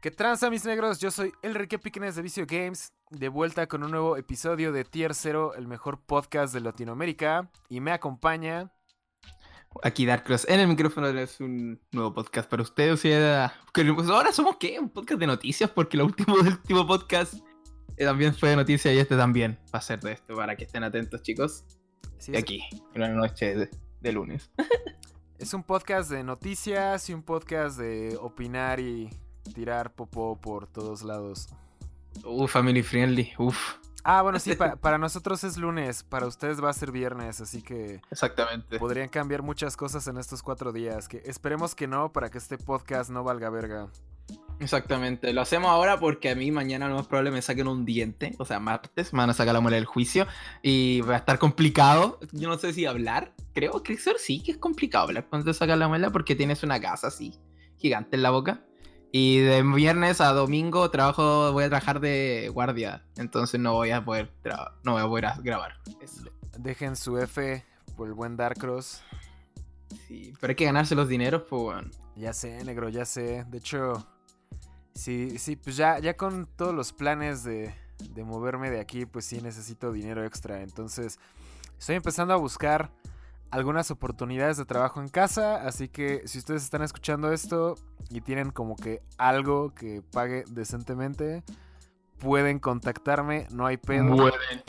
¿Qué tranza, mis negros? Yo soy Enrique Piquenes de Vicio Games, de vuelta con un nuevo episodio de Tier 0, el mejor podcast de Latinoamérica. Y me acompaña. Aquí Darkross en el micrófono es un nuevo podcast para ustedes. O sea, pues ahora somos qué? Un podcast de noticias, porque el último, el último podcast eh, también fue de noticias y este también va a ser de esto, para que estén atentos, chicos. Sí, aquí, en una noche de, de lunes. Es un podcast de noticias y un podcast de opinar y tirar popó por todos lados. Uf, family friendly, uf. Ah, bueno, sí, pa- para nosotros es lunes, para ustedes va a ser viernes, así que Exactamente. podrían cambiar muchas cosas en estos cuatro días. Que esperemos que no, para que este podcast no valga verga. Exactamente. Lo hacemos ahora porque a mí mañana lo más probable me saquen un diente. O sea, martes me van a sacar la muela del juicio. Y va a estar complicado. Yo no sé si hablar. Creo que sí que es complicado hablar cuando te sacan la muela porque tienes una gasa así, gigante en la boca. Y de viernes a domingo trabajo, voy a trabajar de guardia. Entonces no voy a poder, no voy a poder grabar. Eso. Dejen su F por el buen Darkross. Sí, pero hay que ganarse los dineros, pues bueno. Ya sé, negro, ya sé. De hecho, sí, sí, pues ya, ya con todos los planes de, de moverme de aquí, pues sí necesito dinero extra. Entonces, estoy empezando a buscar algunas oportunidades de trabajo en casa. Así que si ustedes están escuchando esto y tienen como que algo que pague decentemente, pueden contactarme, no hay pedo. Pueden.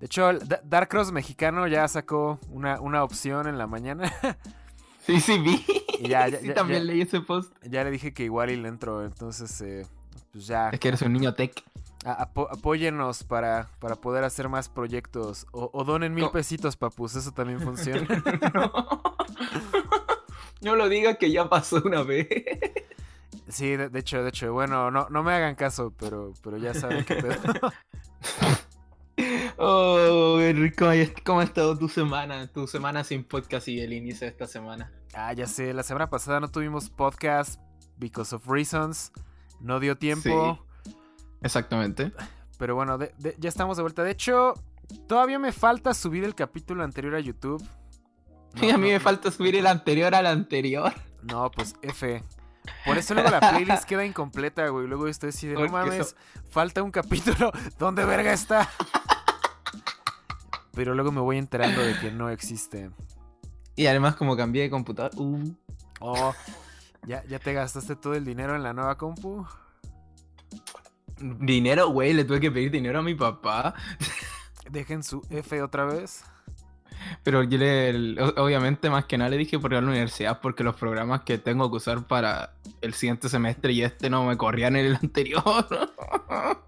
De hecho, el Da- Darkross mexicano ya sacó una, una opción en la mañana. Sí, sí, vi. Y ya, ya, sí, ya, también leí ese post. Ya le dije que igual y le entro, entonces eh, pues ya Es que eres un niño tech. Apo- apóyennos para, para poder hacer más proyectos. O, o donen mil pesitos, papus, eso también funciona. no. No lo digas que ya pasó una vez. sí, de, de hecho, de hecho, bueno, no, no me hagan caso, pero, pero ya saben qué pedo. Oh, Enrico, ¿cómo ha estado tu semana? Tu semana sin podcast y el inicio de esta semana. ah, ya sé, la semana pasada no tuvimos podcast because of reasons. No dio tiempo. Exactamente. Pero bueno, de- de- ya estamos de vuelta. De hecho, todavía me falta subir el capítulo anterior a YouTube. No, y a mí no, me falta subir el anterior al anterior. No, pues F. Por eso luego la playlist queda incompleta, güey. Luego estoy así de, no mames, eso- falta un capítulo. ¿Dónde verga está? Pero luego me voy enterando de que no existe. Y además, como cambié de computador. uh, Oh, ¿ya, ¿ya te gastaste todo el dinero en la nueva compu? Dinero, güey, le tuve que pedir dinero a mi papá. Dejen su F otra vez. Pero yo le, obviamente, más que nada le dije por ir a la universidad, porque los programas que tengo que usar para el siguiente semestre y este no me corrían en el anterior.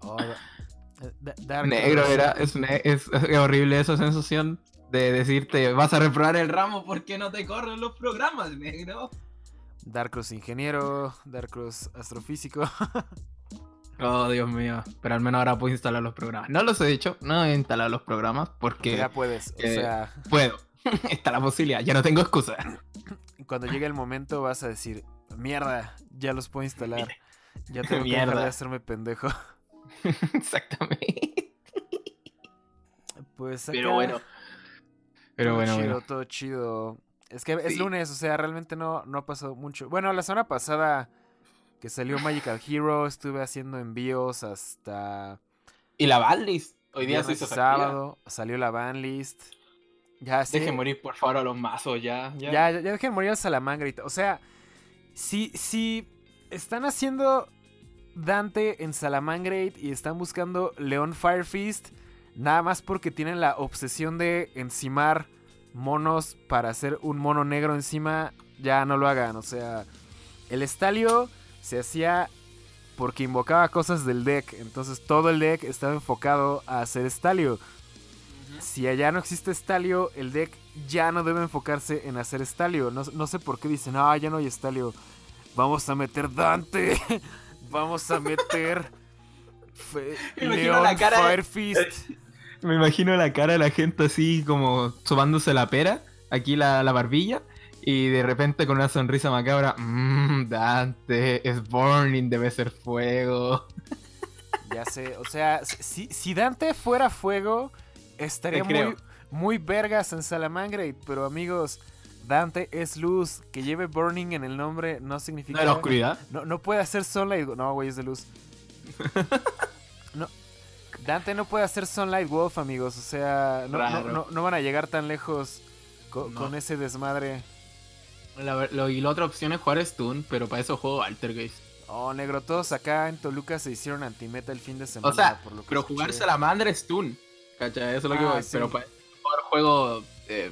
Oh, da- da- Dark Negro, era, es, es- es horrible esa sensación de decirte, vas a reprobar el ramo porque no te corren los programas, negro. Darkross ingeniero, Darkross astrofísico. Oh, Dios mío. Pero al menos ahora puedo instalar los programas. No los he dicho, no he instalado los programas porque ya puedes. O que- sea, puedo. Está la posibilidad, ya no tengo excusa. cuando llegue el momento vas a decir, mierda, ya los puedo instalar. Ya tengo que dejar de hacerme pendejo. Exactamente. Pues Pero acá, bueno. Pero todo bueno, chido, bueno. todo chido. Es que es lunes, o sea, realmente no, no pasó mucho. Bueno, la semana pasada que salió Magical Hero, estuve haciendo envíos hasta Y la Valdis. Hoy día se hizo sábado. Salió la banlist. Ya, sí. Dejen morir, por favor, a los mazos ya. Ya. Ya, ya, ya dejen morir al Salamangre. y O sea, si, si están haciendo Dante en Salamangre y están buscando León Firefist, nada más porque tienen la obsesión de encimar monos para hacer un mono negro encima, ya no lo hagan. O sea, el estalio se hacía porque invocaba cosas del deck. Entonces todo el deck estaba enfocado a hacer estalio. Si allá no existe Estalio, el deck ya no debe enfocarse en hacer Estalio. No, no sé por qué dicen, ah, ya no hay Estalio. Vamos a meter Dante. Vamos a meter Fe- Me imagino León la cara de- Firefist. Me imagino la cara de la gente así como sobándose la pera, aquí la, la barbilla, y de repente con una sonrisa macabra, mmm, Dante, es burning, debe ser fuego. Ya sé, o sea, si, si Dante fuera fuego, estaría muy, muy vergas en Salamangre. Pero amigos, Dante es luz. Que lleve Burning en el nombre no significa. ¿No de la oscuridad? No, no puede hacer Sunlight. No, güey, es de luz. no. Dante no puede hacer Sunlight Wolf, amigos. O sea, no, no, no- no van a llegar tan lejos con ese desmadre. La, lo- y la otra opción es jugar Stun, pero para eso juego Altergeist. Oh, negro, todos acá en Toluca se hicieron antimeta el fin de semana. O sea, por lo que pero escuché. jugar Salamandra Stun. ¿Cachai? Eso es lo que Ah, voy. sí. Pero para jugar juego, eh,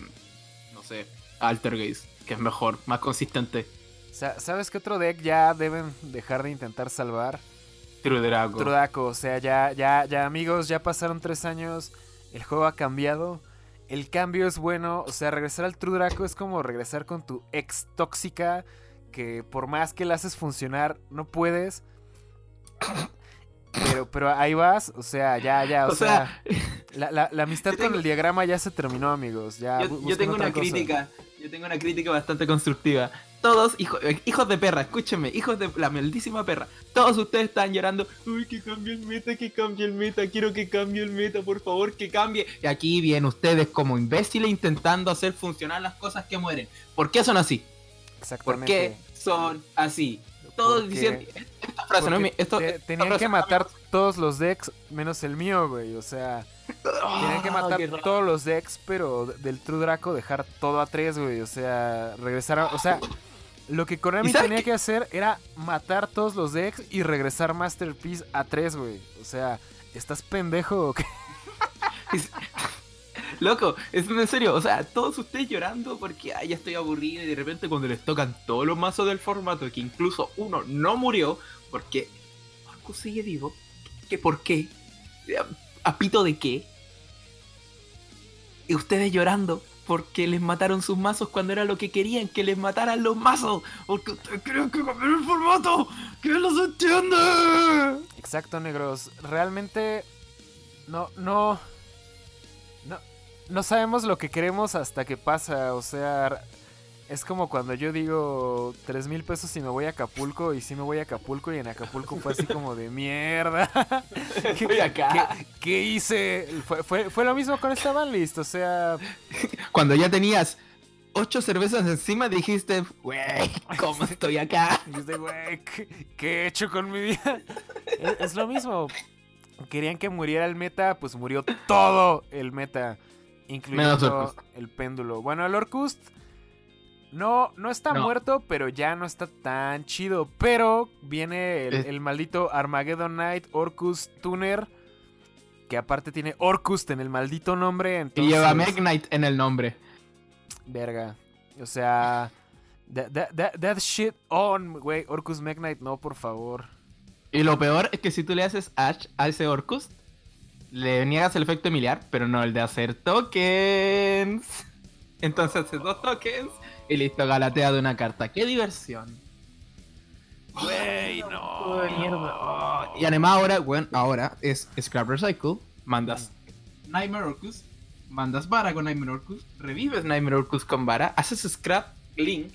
no sé, Altergeist, que es mejor, más consistente. Sa- ¿Sabes qué otro deck ya deben dejar de intentar salvar? True Drago. Trudaco, o sea, ya, ya, ya amigos, ya pasaron tres años, el juego ha cambiado, el cambio es bueno, o sea, regresar al True Draco es como regresar con tu ex tóxica, que por más que la haces funcionar, no puedes. Pero, pero ahí vas, o sea, ya, ya, o, O sea, sea, la, la- la amistad con el diagrama ya se terminó, amigos. Ya, yo, tengo una cosa. crítica. Yo tengo una crítica bastante constructiva. Todos, hijo- eh, hijos de perra, escúchenme, hijos de la maldísima perra. Todos ustedes están llorando. Uy, que cambie el meta, que cambie el meta. Quiero que cambie el meta, por favor, que cambie. Y aquí vienen ustedes como imbéciles intentando hacer funcionar las cosas que mueren. ¿Por qué son así? ¿Por Exactamente. qué son así? Todos Porque- diciendo. Esta frase no esto- te- esta tenían frase que no matar todos los decks menos el mío, güey. O sea, tenían que Ah, matar todos los decks, pero del True Draco dejar todo a tres, güey. O sea, regresar a. O sea, lo que Konami ¿Y sabes tenía qué? que hacer era matar todos los decks y regresar Masterpiece a tres, güey. O sea, ¿estás pendejo o qué? Loco, es en serio, o sea, todos ustedes llorando porque ay, ya estoy aburrido y de repente cuando les tocan todos los mazos del formato, que incluso uno no murió, porque Marco sigue vivo, ¿que por qué? ¿A pito de qué? Y ustedes llorando porque les mataron sus mazos cuando era lo que querían, que les mataran los mazos, porque ustedes querían que cambiara el formato, que no se entiende. Exacto, negros. Realmente no, no, no sabemos lo que queremos hasta que pasa. O sea, es como cuando yo digo tres mil pesos y me voy a Acapulco y sí me voy a Acapulco y en Acapulco fue así como de mierda. Estoy acá. ¿Qué, qué hice? Fue, fue, fue lo mismo con esta banlist. O sea, Cuando ya tenías ocho cervezas encima, dijiste, güey, ¿cómo estoy acá? dijiste, güey, ¿qué, qué he hecho con mi vida? Es, es lo mismo. Querían que muriera el meta, pues murió todo el meta, incluyendo el péndulo. Bueno, el Orcust no, no está No. muerto, pero ya no está tan chido. Pero viene el, maldito Armageddon Knight Orcust Tuner, que aparte tiene Orcust en el maldito nombre. Y lleva Knight en el nombre. Verga. O sea, that, that- that- that shit on, güey. Orcus Knight, no, por favor. Y lo peor es que si tú le haces Ash a ese Orcus, le niegas el efecto miliar, pero no el de hacer tokens. Entonces haces dos tokens y listo, galatea de una carta. ¡Qué diversión! Güey, no. Y además ahora, bueno, ahora es Scrap Recycle, mandas Nightmare Orcus, mandas vara con Nightmare Orcus, revives Nightmare Orcus con vara, haces Scrap Link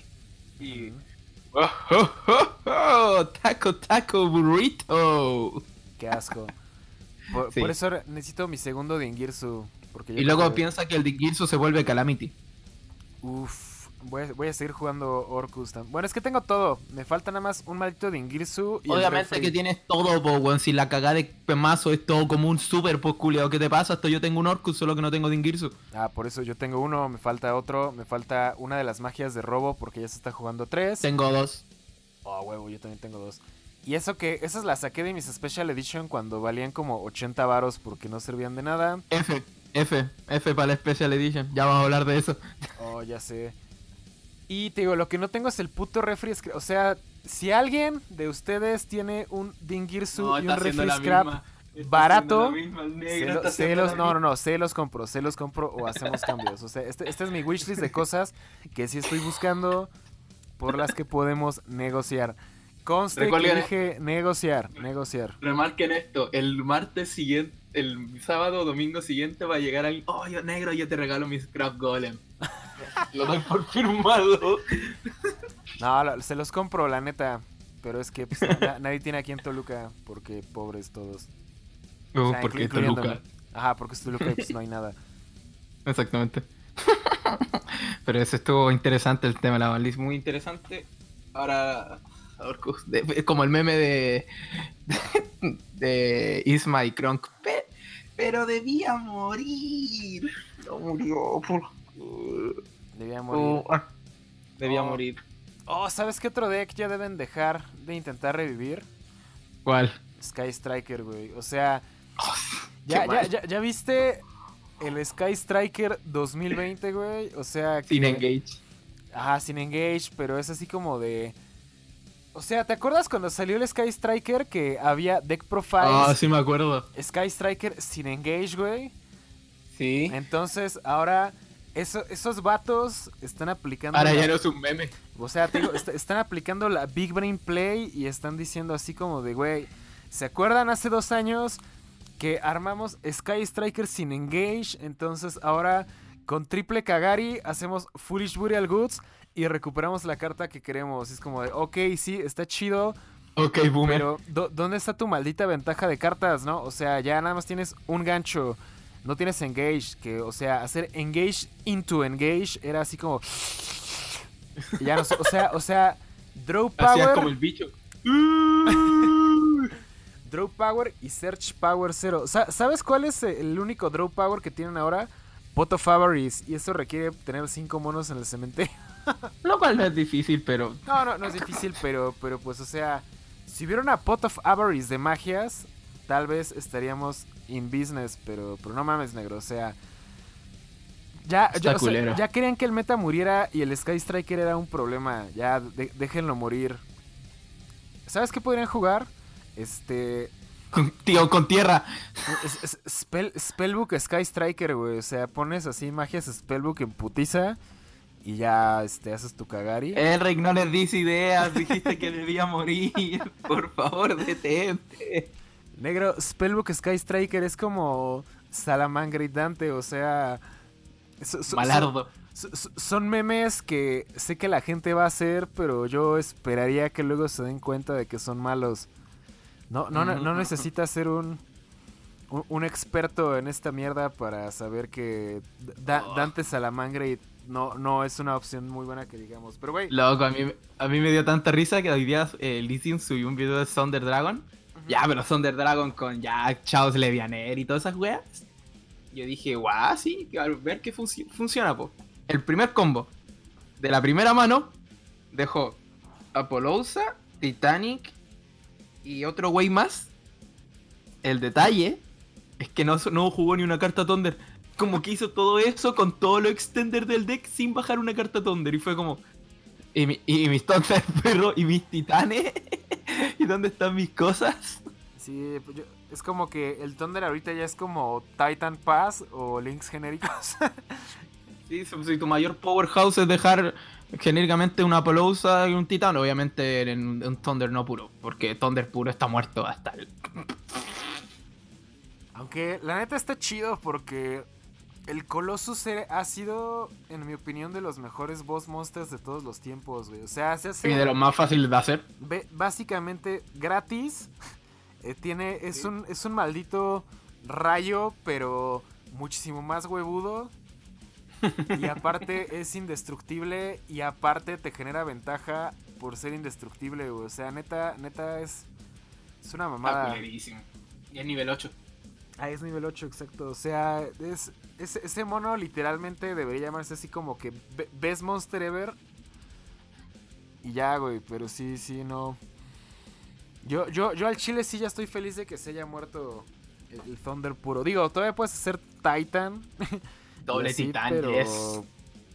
y... ¡Oh, oh, oh, oh! ¡Taco, taco, burrito! Qué asco. Por, Sí. por eso necesito mi segundo Dingirsu. Porque Y luego que- piensa que el Dingirsu se vuelve Calamity. Uf, voy a, voy a seguir jugando Orcus. tam- Bueno, es que tengo todo. Me falta nada más un maldito Dingirsu. Y Obviamente que tienes todo, po, weón. Si la cagada de mazo es todo como un super, pues culiao. ¿Qué te pasa? Hasta yo tengo un Orcus, solo que no tengo Dingirsu. Ah, por eso yo tengo uno, me falta otro. Me falta una de las magias de robo porque ya se está jugando tres. Tengo dos. Oh, huevo, yo también tengo dos. Y eso que, esas las saqué de mis Special Edition cuando valían como 80 varos porque no servían de nada. F, F, F para la Special Edition. Ya vamos a hablar de eso. Oh, ya sé. Y te digo, lo que no tengo es el puto refri scrap. O sea, si alguien de ustedes tiene un Dingirsu y un refri scrap, barato, se, lo- se los, no, no, no, se los compro, se los compro o hacemos cambios. O sea, este, este es mi wishlist de cosas que sí estoy buscando por las que podemos negociar. Conste que dije negociar, negociar. Remarquen esto, el martes siguiente, el sábado o domingo siguiente va a llegar alguien, oh, yo negro, yo te regalo mi Scrap Golem. Lo doy por firmado. No, se los compro, la neta. Pero es que pues, na- nadie tiene aquí en Toluca porque pobres todos. No, O sea, porque. Toluca. Ajá, porque es Toluca y pues no hay nada. Exactamente. Pero ese estuvo interesante el tema la Banlist, muy interesante. Ahora, De- como el meme de, de Isma y Kronk. "Pe- Pero debía morir. No murió. Por... Debía morir. Oh, ah, debía Oh. morir. Oh, ¿sabes qué otro deck ya deben dejar de intentar revivir? ¿Cuál? Sky Striker, güey. O sea, Oh, ya, ya, ya, ya viste el Sky Striker 2020, güey. O sea, que... Sin engage. Ajá, sin engage, pero es así como de... O sea, ¿te acuerdas cuando salió el Sky Striker que había deck profiles? Ah, sí me acuerdo. Sky Striker sin engage, güey. Sí. Entonces, ahora eso- esos vatos están aplicando... Ahora la- ya no es un meme. O sea, te digo, est- están aplicando la Big Brain Play y están diciendo así como de, güey, ¿se acuerdan hace dos años que armamos Sky Striker sin engage? Entonces ahora con triple Kagari hacemos Foolish Burial Goods y recuperamos la carta que queremos. Es como de, ok, sí, está chido, Ok, boomer. pero ¿dó- ¿dónde está tu maldita ventaja de cartas, no? O sea, ya nada más tienes un gancho. No tienes engage, que, o sea, hacer engage into engage era así como. Ya no sé, o sea, o sea, draw power, como el bicho. draw power y search power cero. Sa- ¿Sabes cuál es el único draw power que tienen ahora? Pot of y eso requiere tener cinco monos en el cementerio. Lo cual no es difícil, pero. No, no, no es difícil, pero, pero pues, o sea, si hubiera una Pot of Avarice de magias, tal vez estaríamos in business, pero, pero no mames, negro, o sea. Ya, ya, o sea, culero. ya querían que el meta muriera y el Sky Striker era un problema. Ya, de- déjenlo morir. ¿Sabes qué podrían jugar? Este. Con, tío, con tierra. es- es- spell, Spellbook Sky Striker, güey. O sea, pones así magias Spellbook en putiza y ya este, haces tu Kagari. Elric, no les dis ideas. Dijiste que debía morir. Por favor, detente. Negro, Spellbook Sky Striker es como Salamangre y Dante, o sea... so- so- Malardo. so- so- son memes que sé que la gente va a hacer, pero yo esperaría que luego se den cuenta de que son malos. No, no, no, no necesitas ser un, un, un experto en esta mierda para saber que Da- Oh. Dante Salamangre no, no es una opción muy buena que digamos. Pero, güey... Loco, a mí, a mí me dio tanta risa que hoy día eh, Lizzie subió un video de Thunder Dragon. Ya, pero Thunder Dragon con ya Chaos Levianer y todas esas weas. Yo dije, guau, sí, a ver qué funci- funciona, po. El primer combo de la primera mano dejó Apollousa, Titanic y otro wey más. El detalle es que no, no jugó ni una carta Thunder. Como que hizo todo eso con todo lo extender del deck sin bajar una carta Thunder. Y fue como. ¿Y, mi- y mis Thunder perro? ¿Y mis titanes? ¿Y dónde están mis cosas? Sí, yo- es como que el Thunder ahorita ya es como Titan Pass o Links genéricos. Sí, si tu mayor powerhouse es dejar genéricamente una Apollousa y un titán, obviamente en un Thunder no puro. Porque Thunder puro está muerto hasta el. Aunque la neta está chido porque el Colossus ha sido, en mi opinión, de los mejores boss monsters de todos los tiempos, güey. O sea, se hace Y de lo más fácil de hacer. ve- básicamente gratis. Eh, tiene, es un, es un maldito rayo, pero muchísimo más huevudo. Y aparte es indestructible y aparte te genera ventaja por ser indestructible, güey. O sea, neta, neta es, es una mamada. Y es nivel 8. Ah, es nivel 8, exacto. O sea, es, es- ese mono literalmente debería llamarse así como que Be- Best Monster Ever. Y ya, güey, pero sí, sí, no. Yo, yo, yo al chile sí ya estoy feliz de que se haya muerto el, el Thunder puro. Digo, todavía puedes hacer Titan. Doble así, titán, pero, yes.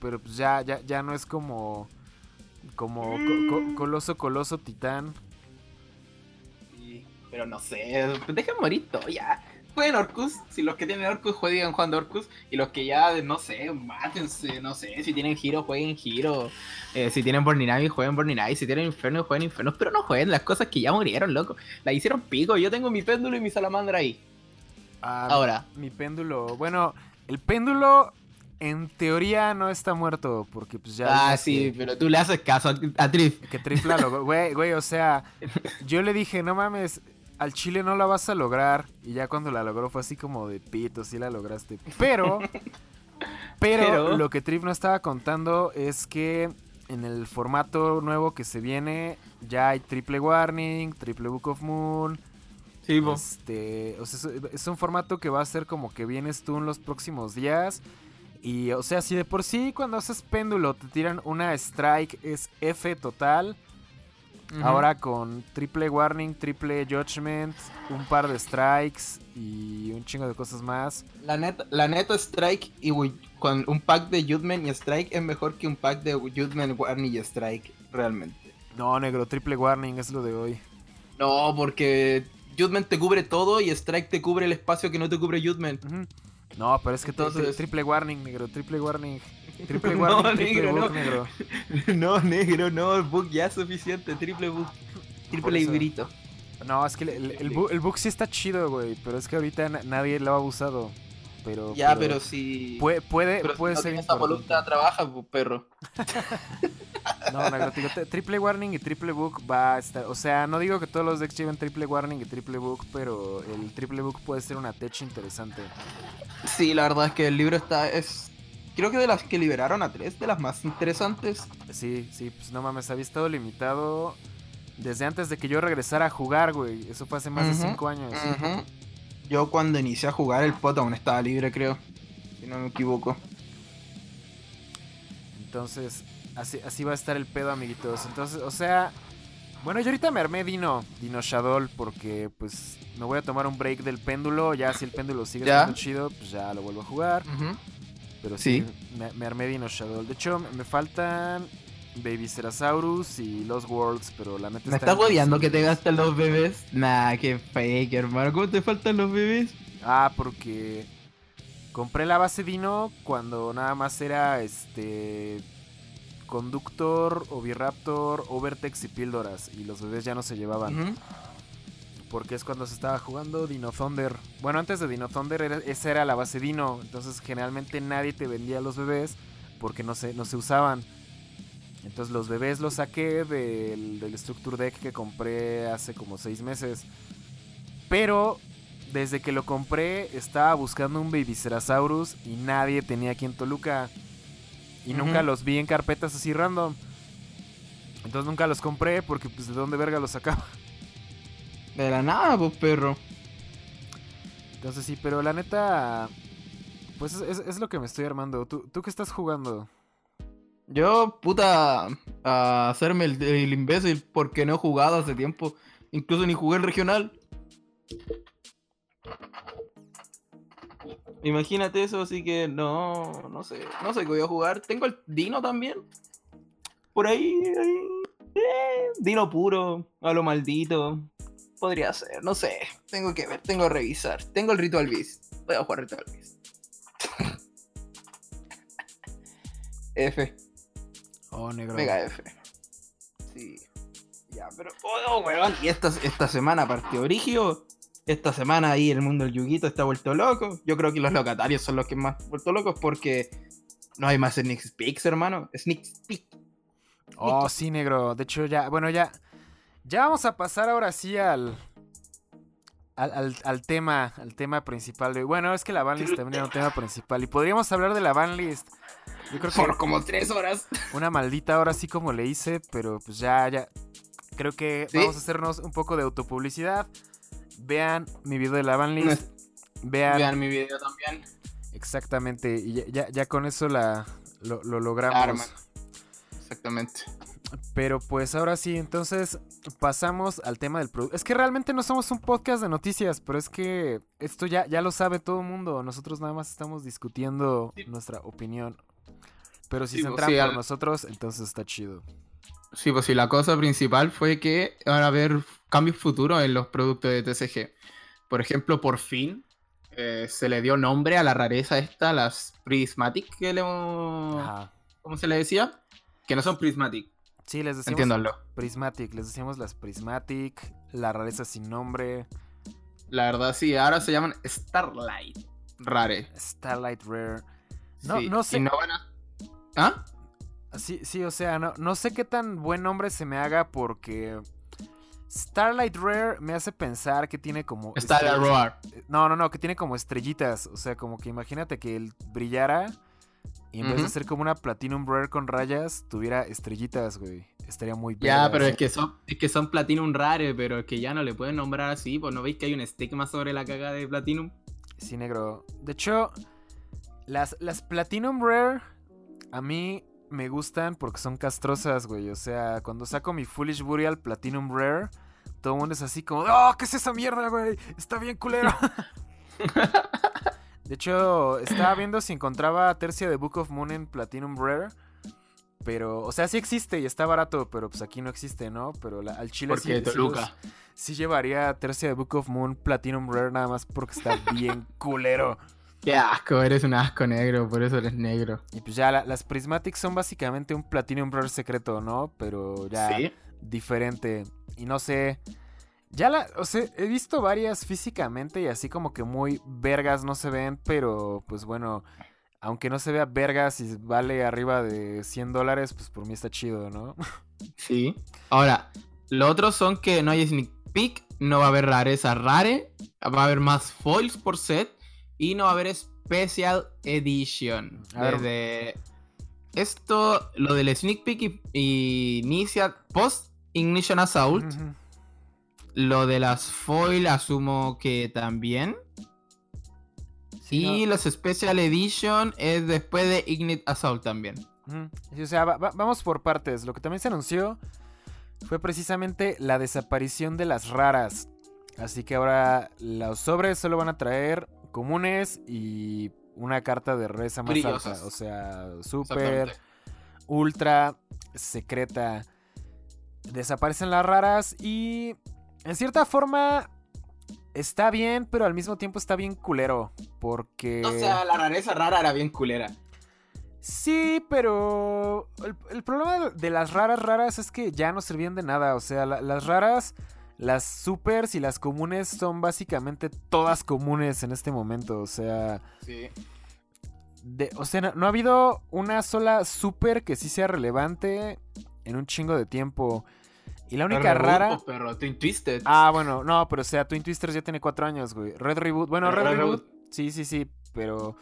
pero pues ya, ya, ya no es como. Como co- co- Coloso, Coloso, Titán. Sí, pero no sé, dejen morir todo ya. Jueguen Orcus, si los que tienen Orcus jueguen jugando Orcus, y los que ya, no sé, mátense, no sé, si tienen Giro, jueguen Giro. Eh, si tienen Burning Ivy, jueguen Burning Ivy. Si tienen Inferno, jueguen Inferno. Pero no jueguen las cosas que ya murieron, loco. La hicieron pico. Yo tengo mi péndulo y mi salamandra ahí. Ah, Ahora. Mi péndulo. Bueno, el péndulo en teoría no está muerto porque pues ya... ah, sí, que- pero tú le haces caso a, Trif. Que Trifla lo... Güey, güey, o sea, yo le dije, no mames, al chile no la vas a lograr. Y ya cuando la logró fue así como de pito, sí la lograste. Pero, Pero, Pero- lo que Trip no estaba contando es que en el formato nuevo que se viene ya hay triple warning, triple Book of Moon. Sí. Este, o sea, es, es un formato que va a ser como que vienes tú en los próximos días. Y, o sea, si de por sí cuando haces péndulo te tiran una strike es F total. Ahora con triple warning, triple judgment, un par de strikes y un chingo de cosas más. La neta, la neta Strike y con un pack de Judgment y Strike es mejor que un pack de Judgment, Warning y Strike, realmente. No, negro, triple warning es lo de hoy. No, porque Judgment te cubre todo y Strike te cubre el espacio que no te cubre Judgment. No, pero es que Entonces- tri- triple warning, negro, triple warning. Triple No, warning, triple negro, book, no. negro. no, negro, no, el book ya es suficiente, triple book. Triple librito. No, es que el, el, el book sí está chido, güey, pero es que ahorita na- nadie lo ha abusado. Pero, Ya, pero si. Puede, puede, pero si puede no ser esa voluntad, trabaja, perro. No, negro, digo, triple warning y triple book va a estar. O sea, no digo que todos los decks lleven triple warning y triple book, pero el triple book puede ser una tech interesante. Sí, la verdad es que el libro está. es Creo que de las que liberaron a tres, de las más interesantes. Sí, sí, pues no mames, había estado limitado desde antes de que yo regresara a jugar, güey. Eso fue hace más de cinco años. Yo cuando inicié a jugar el pot aún estaba libre, creo. Si no me equivoco. Entonces, así, así va a estar el pedo, amiguitos. Entonces, o sea, bueno, yo ahorita me armé Dino, Dino Shadow, porque pues me voy a tomar un break del péndulo. Ya si el péndulo sigue Ya. estando chido, pues ya lo vuelvo a jugar. Pero sí, Sí. me, me armé Dino Shadow. De hecho, me, me faltan Baby Cerasaurus y Lost Worlds, pero la neta ¿Me está estás hueveando que te gastan los bebés? Nah, qué fake, hermano. ¿Cómo te faltan los bebés? Ah, porque compré la base Dino cuando nada más era este Conductor, Oviraptor, Overtex y Píldoras y los bebés ya no se llevaban. Ujú. Porque es cuando se estaba jugando Dino Thunder. Bueno, antes de Dino Thunder era- esa era la base Dino, entonces generalmente nadie te vendía los bebés porque no se, no se usaban. Entonces los bebés los saqué del, del Structure Deck que compré hace como seis meses. Pero desde que lo compré estaba buscando un Baby Cerasaurus y nadie tenía aquí en Toluca. Y nunca los vi en carpetas así random. Entonces nunca los compré porque pues de dónde verga los sacaba. De la nada, pues, perro. Entonces sí, pero la neta... Pues es, es- lo que me estoy armando. ¿Tú, ¿Tú qué estás jugando? Yo, puta, a hacerme el, el imbécil porque no he jugado hace tiempo. Incluso ni jugué el regional. Imagínate eso, así que no, no sé, no sé qué voy a jugar. Tengo el Dino también. Por ahí, ahí. eh, Dino puro, a lo maldito. Podría ser, no sé. Tengo que ver, tengo que revisar. Tengo el Ritual Beast. Voy a jugar Ritual Beast. F. Oh, negro. Mega F. Sí. Ya, pero. Oh, weón. Y esta, esta semana partió Brigio. Esta semana ahí el mundo del Yuguito está vuelto loco. Yo creo que los locatarios son los que más vuelto locos porque no hay más Sneak hermano. Sneak. Oh, sí, negro. De hecho, ya... Bueno, ya... Ya vamos a pasar ahora sí al... Al, al- al tema, al tema principal de... Bueno, es que la banlist también era un tema principal. Y podríamos hablar de la banlist. Yo creo que Por como tres horas. una maldita hora así como le hice, pero pues ya, ya. Creo que ¿Sí? vamos a hacernos un poco de autopublicidad. Vean mi video de la banlist. Vean, Vean mi video también. exactamente. Y ya, ya, ya con eso la, lo, lo logramos. Arman. Exactamente. Pero pues ahora sí, entonces pasamos al tema del producto. Es que realmente no somos un podcast de noticias, pero es que esto ya, ya lo sabe todo el mundo. Nosotros nada más estamos discutiendo Sí. nuestra opinión. Pero si Sí, se pues, entran sí, por al- nosotros, entonces está chido. Sí, pues sí, la cosa principal fue que van a haber cambios futuros en los productos de TCG. Por ejemplo, por fin eh, se le dio nombre a la rareza esta, las Prismatic, que le. ¿cómo se le decía? Que no son Prismatic, Sí, les decimos. Prismatic, les decíamos las Prismatic, la rareza sin nombre, La verdad, sí, ahora se llaman Starlight Rare. Starlight Rare. No, Sí, no sé. y no van a- ¿Ah? Sí, sí, o sea, no, no sé qué tan buen nombre se me haga porque Starlight Rare me hace pensar que tiene como... Starlight estrellas- Roar. No, no, no, que tiene como estrellitas. O sea, como que imagínate que él brillara Y en vez de ser como una Platinum Rare con rayas, tuviera estrellitas, güey. Estaría muy bien. Ya, pero es que son, es que son Platinum Rare, pero es que ya no le pueden nombrar así, pues no veis que hay un estigma sobre la caga de Platinum. Sí, negro. De hecho, las, las Platinum Rare a mí me gustan porque son castrosas, güey. O sea, cuando saco mi Foolish Burial Platinum Rare, todo el mundo es así como, ¡Oh, qué es esa mierda, güey! Está bien culero. De hecho, estaba viendo si encontraba Tercia de Book of Moon en Platinum Rare. Pero, o sea, sí existe y está barato, pero pues aquí no existe, ¿no? Pero la- al chile sí, Porque sí los- Toluca. sí llevaría Tercia de Book of Moon Platinum Rare nada más porque está bien culero. Qué asco, eres un asco negro, por eso eres negro. Y pues ya la- las Prismatics son básicamente un Platinum Rare secreto, ¿no? Pero ya Sí. diferente. Y no sé. Ya la. O sea, he visto varias físicamente y así como que muy vergas no se ven, pero pues bueno. Aunque no se vea vergas y vale arriba de 100 dólares, pues por mí está chido, ¿no? Sí. Ahora, lo otro son que no hay sneak peek, no va a haber rareza rare, va a haber más foils por set y no va a haber special edition. A ver. Desde esto, lo del sneak peek y, y inicia post ignition assault. Lo de las foil asumo que también. Sí, y no- las special edition es después de ignite assault también. O sea, va- va- vamos por partes. Lo que también se anunció fue precisamente la desaparición de las raras. Así que ahora los sobres solo van a traer comunes y una carta de reza más Brillosas. alta. O sea, super, ultra, secreta. Desaparecen las raras y en cierta forma está bien, pero al mismo tiempo está bien culero. Porque... O sea, la rareza rara era bien culera. Sí, pero el, el problema de las raras raras es que ya no servían de nada. O sea, la- las raras, las supers y las comunes son básicamente todas comunes en este momento. O sea, Sí. de- o sea no, no ha habido una sola super que sí sea relevante en un chingo de tiempo. Y la única Reboot, rara... perro, Twin Twisted. Ah, bueno, no, pero o sea, Twin Twisters ya tiene cuatro años, güey. Red Reboot, bueno, Red Red, Reboot, Reboot. sí, sí, sí, pero...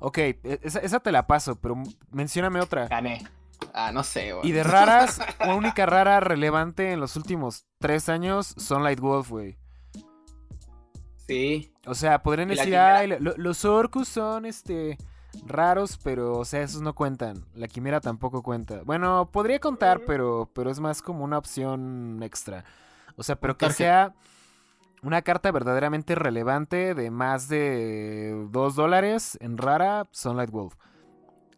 Ok, e- esa, esa te la paso, pero mencióname otra. Gané. Ah, no sé, güey. Y de raras, la única rara relevante en los últimos tres años son Light Wolf, güey. Sí. O sea, podrían ¿Y la decir, ay, lo- los orcus son, este, raros, pero, o sea, esos no cuentan. La quimera tampoco cuenta. Bueno, podría contar, pero, pero es más como una opción extra. O sea, pero que sea una carta verdaderamente relevante de más de dos dólares en rara, Sunlight Wolf.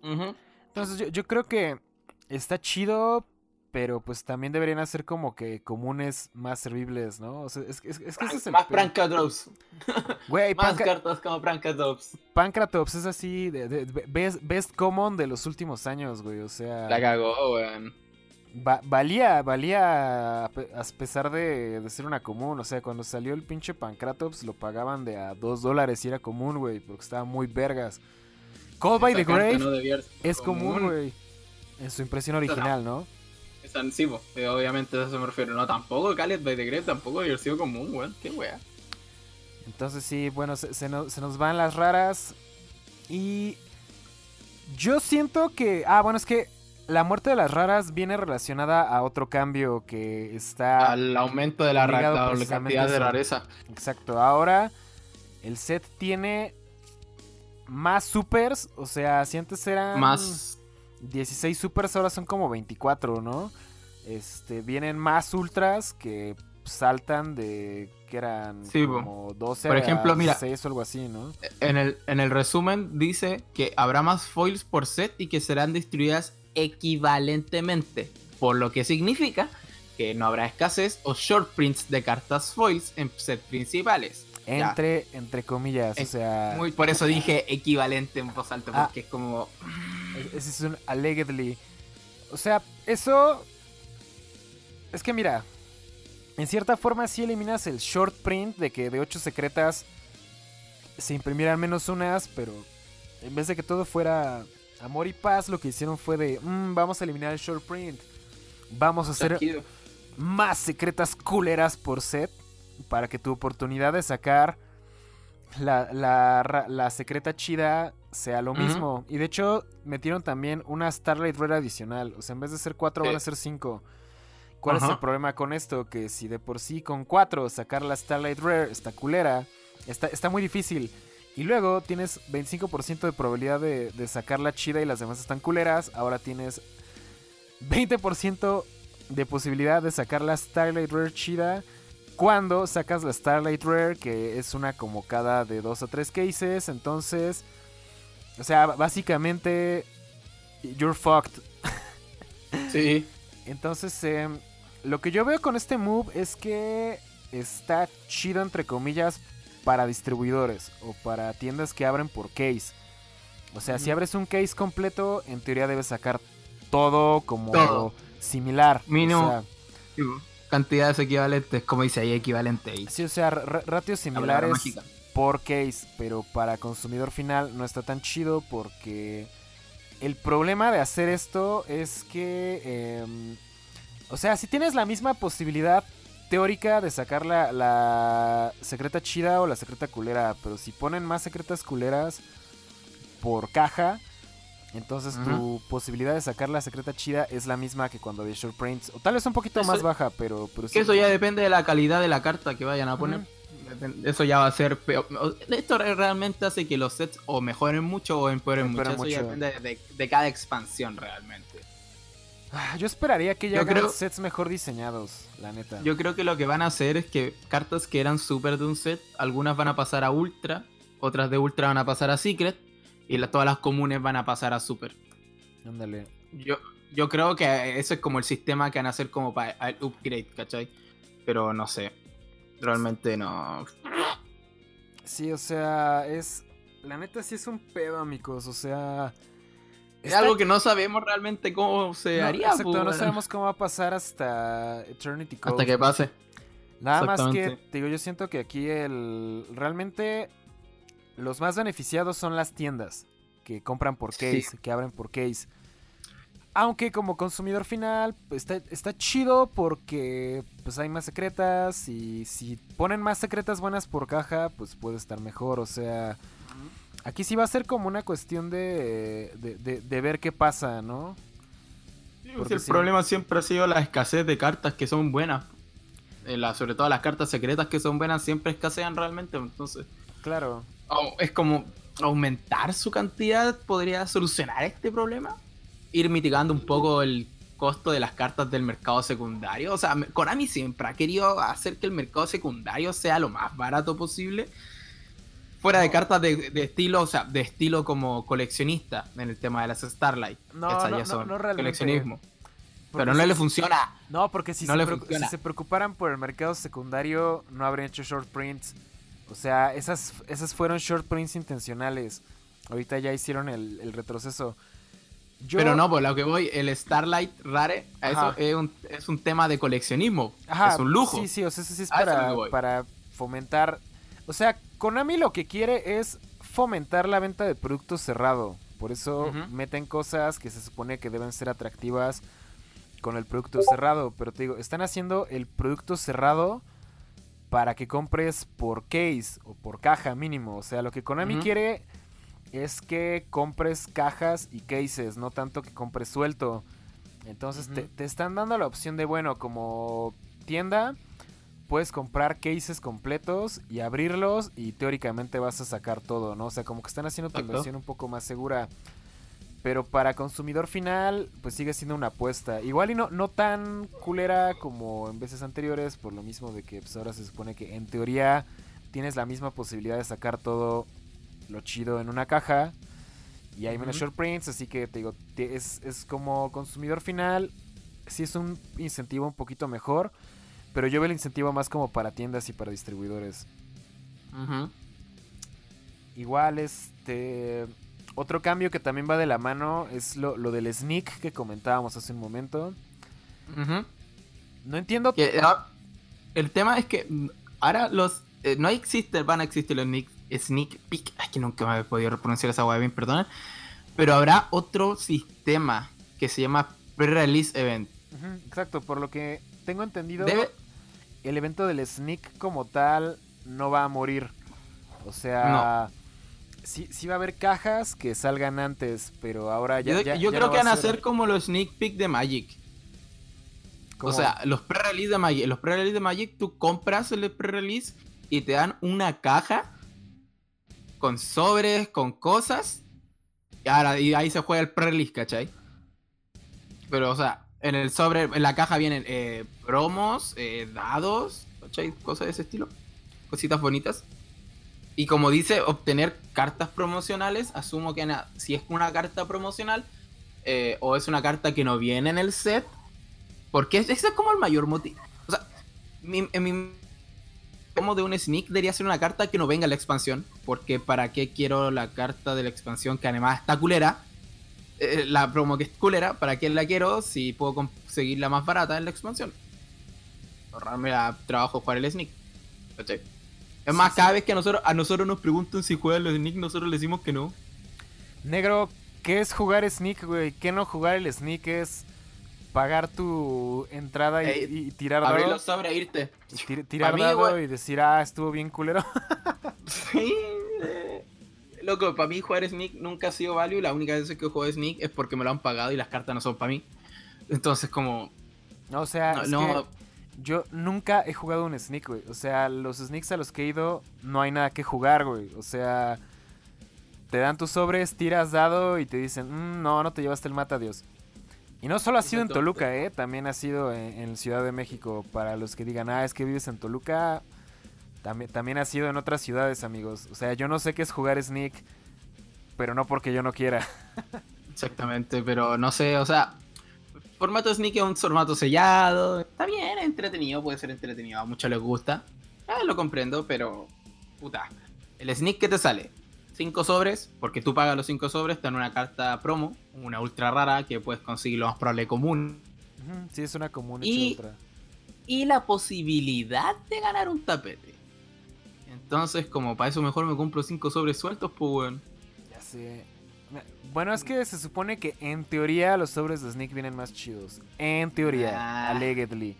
Entonces yo, yo creo que está chido, pero pues también deberían hacer como que comunes más servibles, ¿no? O sea, es, es- es que ese es el Más. Prankadrops. Güey, Más Panca- cartas como Prankadrops. Pancratops es así, de, de- de- best, best common de los últimos años, güey. O sea, La cagó, weón. va- valía, valía a pe- a pesar de, de ser una común. O sea, cuando salió el pinche Pancratops lo pagaban de a dos dólares y era común, güey, porque estaba muy vergas. Call by the Grave no es común, güey. En su impresión original, ¿no? Esa sí, po. Eh, obviamente a eso me refiero. No, tampoco Callet by the Grave tampoco sido común, weón. Qué wea. Entonces sí, bueno, se, se nos, se nos van las raras. Y yo siento que... Ah, bueno, es que la muerte de las raras viene relacionada a otro cambio que está... Al aumento de la, ra- la cantidad de rareza. Exacto, ahora el set tiene más supers. O sea, si antes eran... Más. 16 supers, ahora son como 24, ¿no? Este, vienen más ultras que saltan de que eran Sí, como 12 Por a ejemplo, mira. 16 o algo así, ¿no? En el, en el resumen dice que habrá más foils por set y que serán distribuidas equivalentemente. Por lo que significa que no habrá escasez o short prints de cartas foils en set principales. Ya. Entre, entre comillas, o sea, Muy, por eso dije equivalente en voz alta, Ah. porque es como. Ese es un allegedly. O sea, eso es que mira, en cierta forma sí eliminas el short print de que de 8 secretas se imprimieran menos unas, pero en vez de que todo fuera amor y paz, lo que hicieron fue de, "Mm, vamos a eliminar el short print. Vamos a hacer Tranquilo. más secretas culeras por set para que tu oportunidad de sacar la, la la secreta chida sea lo mismo. Y de hecho, metieron también una Starlight Rare adicional. O sea, en vez de ser cuatro, Sí. van a ser cinco. ¿Cuál es el problema con esto? Que si de por sí con cuatro sacar la Starlight Rare está culera, está, está muy difícil. Y luego tienes 25% de probabilidad de, de sacar la chida y las demás están culeras. Ahora tienes 20% de posibilidad de sacar la Starlight Rare chida cuando sacas la Starlight Rare, que es una como cada de dos o tres cases. Entonces, o sea, básicamente, you're fucked. Sí. Entonces, em, lo que yo veo con este move es que está chido, entre comillas, para distribuidores o para tiendas que abren por case. O sea, si abres un case completo, en teoría debes sacar todo como Todo. similar. O Mínimo. sea, Sí, po. Cantidades equivalentes, como dice ahí, equivalente ahí. sí, o sea, ra- ratios similares. Por case, pero para consumidor final no está tan chido porque el problema de hacer esto es que, em, o sea, si tienes la misma posibilidad teórica de sacar la, la secreta chida o la secreta culera, pero si ponen más secretas culeras por caja, entonces tu posibilidad de sacar la secreta chida es la misma que cuando había short prints, o tal vez un poquito Eso- más baja, pero, pero eso ya depende de la calidad de la carta que vayan a poner. Eso ya va a ser peor. Esto re- realmente hace que los sets o mejoren mucho o empeoren mucho. Empeoren Eso ya mucho. depende de, de cada expansión realmente. Ah, Yo esperaría que ya creo- sets mejor diseñados, la neta. Yo creo que lo que van a hacer es que cartas que eran super de un set, algunas van a pasar a ultra, otras de ultra van a pasar a secret y la- todas las comunes van a pasar a super. Ándale. Yo, yo creo que eso es como el sistema que van a hacer como para el upgrade, ¿cachai? Pero no sé. Realmente no. Sí, o sea, es. La neta sí es un pedo, amigos. O sea. Es está- algo que no sabemos realmente cómo se no, haría. Exacto, pues, no bueno, sabemos cómo va a pasar hasta Eternity Code. Hasta que pase. Nada más que, te digo, yo siento que aquí el. Realmente. Los más beneficiados son las tiendas. Que compran por Sí. case, que abren por case. Aunque como consumidor final pues, está, está chido porque pues hay más secretas y si ponen más secretas buenas por caja pues puede estar mejor. O sea, aquí sí va a ser como una cuestión de, de, de- de ver qué pasa, ¿no? Sí, Porque el sí. problema siempre ha sido la escasez de cartas que son buenas. Eh, la- sobre todo las cartas secretas que son buenas siempre escasean realmente. Entonces, Claro. es como aumentar su cantidad podría solucionar este problema. Ir mitigando un poco el costo de las cartas del mercado secundario. O sea, Konami siempre ha querido hacer que el mercado secundario sea lo más barato posible. Fuera de cartas de, de estilo, o sea, de estilo como coleccionista en el tema de las Starlight. No, ya son no realmente. coleccionismo. Porque Pero no si- le funciona. No, porque si, No se funciona. si se preocuparan por el mercado secundario, no habrían hecho short prints. O sea, esas, esas fueron short prints intencionales. Ahorita ya hicieron el, el retroceso. Yo- Pero no, por lo que voy, el Starlight Rare, eso es un, es un tema de coleccionismo. Ajá, es un lujo. Sí, sí, o sea, eso sí es eso para, fomentar. O sea, Konami lo que quiere es fomentar la venta de producto cerrado. Por eso meten cosas que se supone que deben ser atractivas con el producto cerrado. Pero te digo, están haciendo el producto cerrado para que compres por case o por caja mínimo. O sea, lo que Konami quiere es que compres cajas y cases, no tanto que compres suelto. Entonces te, te están dando la opción de, bueno, como tienda, puedes comprar cases completos y abrirlos y teóricamente vas a sacar todo, ¿no? O sea, como que están haciendo tu inversión un poco más segura. Pero para consumidor final, pues sigue siendo una apuesta. Igual y no, no tan culera como en veces anteriores, por lo mismo de que pues, ahora se supone que en teoría tienes la misma posibilidad de sacar todo lo chido en una caja. Y hay menos Ujú. short prints, así que te digo, te- es, es como consumidor final, sí es un incentivo un poquito mejor, pero yo veo el incentivo más como para tiendas y para distribuidores. Igual, este. Otro cambio que también va de la mano es lo, lo del sneak que comentábamos hace un momento. No entiendo. Que, ah, el tema es que mm, ahora los. eh, no existen, van a existir los sneak, sneak peek. Ay, que nunca me he podido pronunciar esa hueá bien, perdonen. Pero habrá otro sistema que se llama Pre-Release Event. Exacto, por lo que tengo entendido, Debe, el evento del sneak como tal no va a morir. O sea, sí, sí va a haber cajas que salgan antes, pero ahora ya. yo ya- yo ya creo no que va van a ser como los sneak peek de Magic. O sea, los pre-release de Magic, los pre-release de Magic, tú compras el pre-release y te dan una caja con sobres, con cosas. Y ahora y ahí se juega el pre-release, ¿cachai? Pero, o sea, en el sobre, en la caja vienen eh, promos, eh, dados, ¿cachai? Cosas de ese estilo. Cositas bonitas. Y como dice, obtener cartas promocionales, asumo que si es una carta promocional eh, o es una carta que no viene en el set, porque ese es como el mayor motivo. O sea, en mi como de un sneak debería ser una carta que no venga en la expansión. Porque para qué quiero la carta de la expansión que además está culera. Eh, la promo que es culera, ¿para qué la quiero si puedo conseguirla más barata en la expansión? Ahorrarme el trabajo jugar el sneak. ¿Cachai? Es más, cada vez que a nosotros, a nosotros nos preguntan si juegan los sneak, nosotros les decimos que no. Negro, ¿qué es jugar sneak, güey? ¿Qué no jugar el sneak es pagar tu entrada y, Ey, y tirar Abrir dado? los sobres e irte. Tir- tirar mí, dado y decir, ah, estuvo bien culero. Sí. eh, Loco, para mí jugar Sneak nunca ha sido value. La única vez que juego Sneak es porque me lo han pagado y las cartas no son para mí. Entonces, como. o sea, No, es no, que yo nunca he jugado un sneak, güey. O sea, los sneaks a los que he ido no hay nada que jugar, güey. O sea, te dan tus sobres, tiras dado y te dicen, "Mm, no, no te llevaste el mata, Dios. Y no solo ha sido en. Toluca, ¿eh? También ha sido en, en Ciudad de México. Para los que digan, ah, es que vives en Toluca, también, también ha sido en otras ciudades, amigos. O sea, yo no sé qué es jugar sneak, pero no porque yo no quiera. Exactamente, pero no sé, o sea. Formato Sneak es un formato sellado. Está bien, entretenido, puede ser entretenido. A muchos les gusta. Ah, lo comprendo, pero. Puta. El Sneak que te sale. 5 sobres, porque tú pagas los 5 sobres, te dan una carta promo, una ultra rara que puedes conseguir lo más probable común. Sí, es una común Y- y la posibilidad de ganar un tapete. Entonces, como para eso mejor me compro 5 sobres sueltos, pues weón. Ya sé. Bueno, es que se supone que en teoría los sobres de Sneak vienen más chidos. En teoría, Ah. allegedly.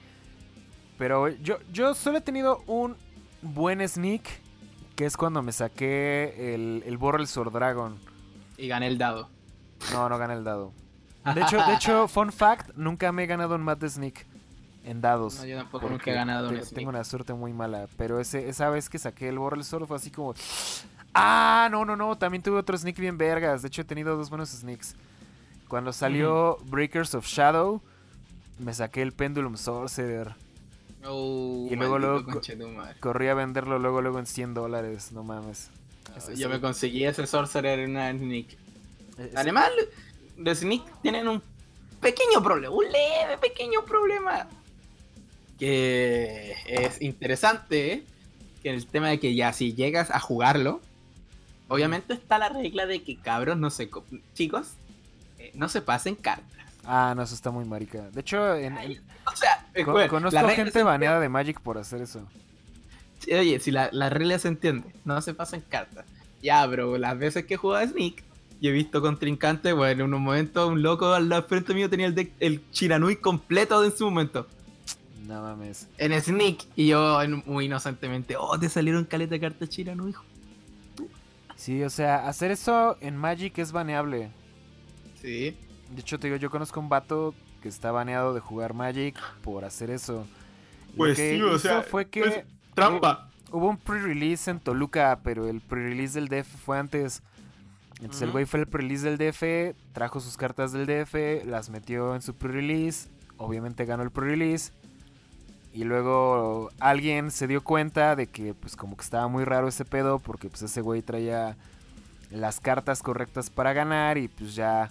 Pero yo, yo solo he tenido un buen Sneak, que es cuando me saqué el, el Borrelsword Dragon. Y gané el dado. No, no gané el dado. De hecho, de hecho, fun fact, nunca me he ganado un mat de Sneak en dados. No, yo tampoco nunca he ganado un te-. Tengo una suerte muy mala. Pero ese, esa vez que saqué el Borrelsword fue así como... Ah, no, no, no. También tuve otro sneak bien vergas. De hecho, he tenido dos buenos sneaks. Cuando salió Breakers of Shadow, me saqué el Pendulum Sorcerer. Oh, Y luego, luego. Corrí a venderlo luego, luego en 100 dólares. No mames. Yo ese- me conseguí ese sorcerer en una sneak. ese- Además, los sneak tienen un pequeño problema, un leve pequeño problema. Que es interesante, ¿eh? Que el tema de que ya si llegas a jugarlo, obviamente está la regla de que cabros no se... co- Chicos, eh, no se pasen cartas. Ah, no, eso está muy marica. De hecho, en- en- O sea, eh, con- bueno, conozco gente baneada de Magic por hacer eso. Oye, si la, la regla se entiende, no se pasen cartas. Ya, bro, las veces que he jugado a Sneak, y he visto contrincante, bueno, en unos momentos un loco al frente mío tenía el deck, el Chiranui completo en su momento. No mames. En Sneak, y yo muy inocentemente, oh, te salieron caleta de cartas Chiranui, hijo. Sí, o sea, hacer eso en Magic es baneable. Sí. De hecho, te digo, yo conozco un vato que está baneado de jugar Magic por hacer eso. Lo Pues que sí, o sea, fue que pues, Trampa. hubo un pre-release en Toluca, pero el pre-release del DF fue antes. Entonces el güey fue el pre-release del DF, trajo sus cartas del DF, las metió en su pre-release, obviamente ganó el pre-release. Y luego alguien se dio cuenta de que pues como que estaba muy raro ese pedo porque pues ese güey traía las cartas correctas para ganar y pues ya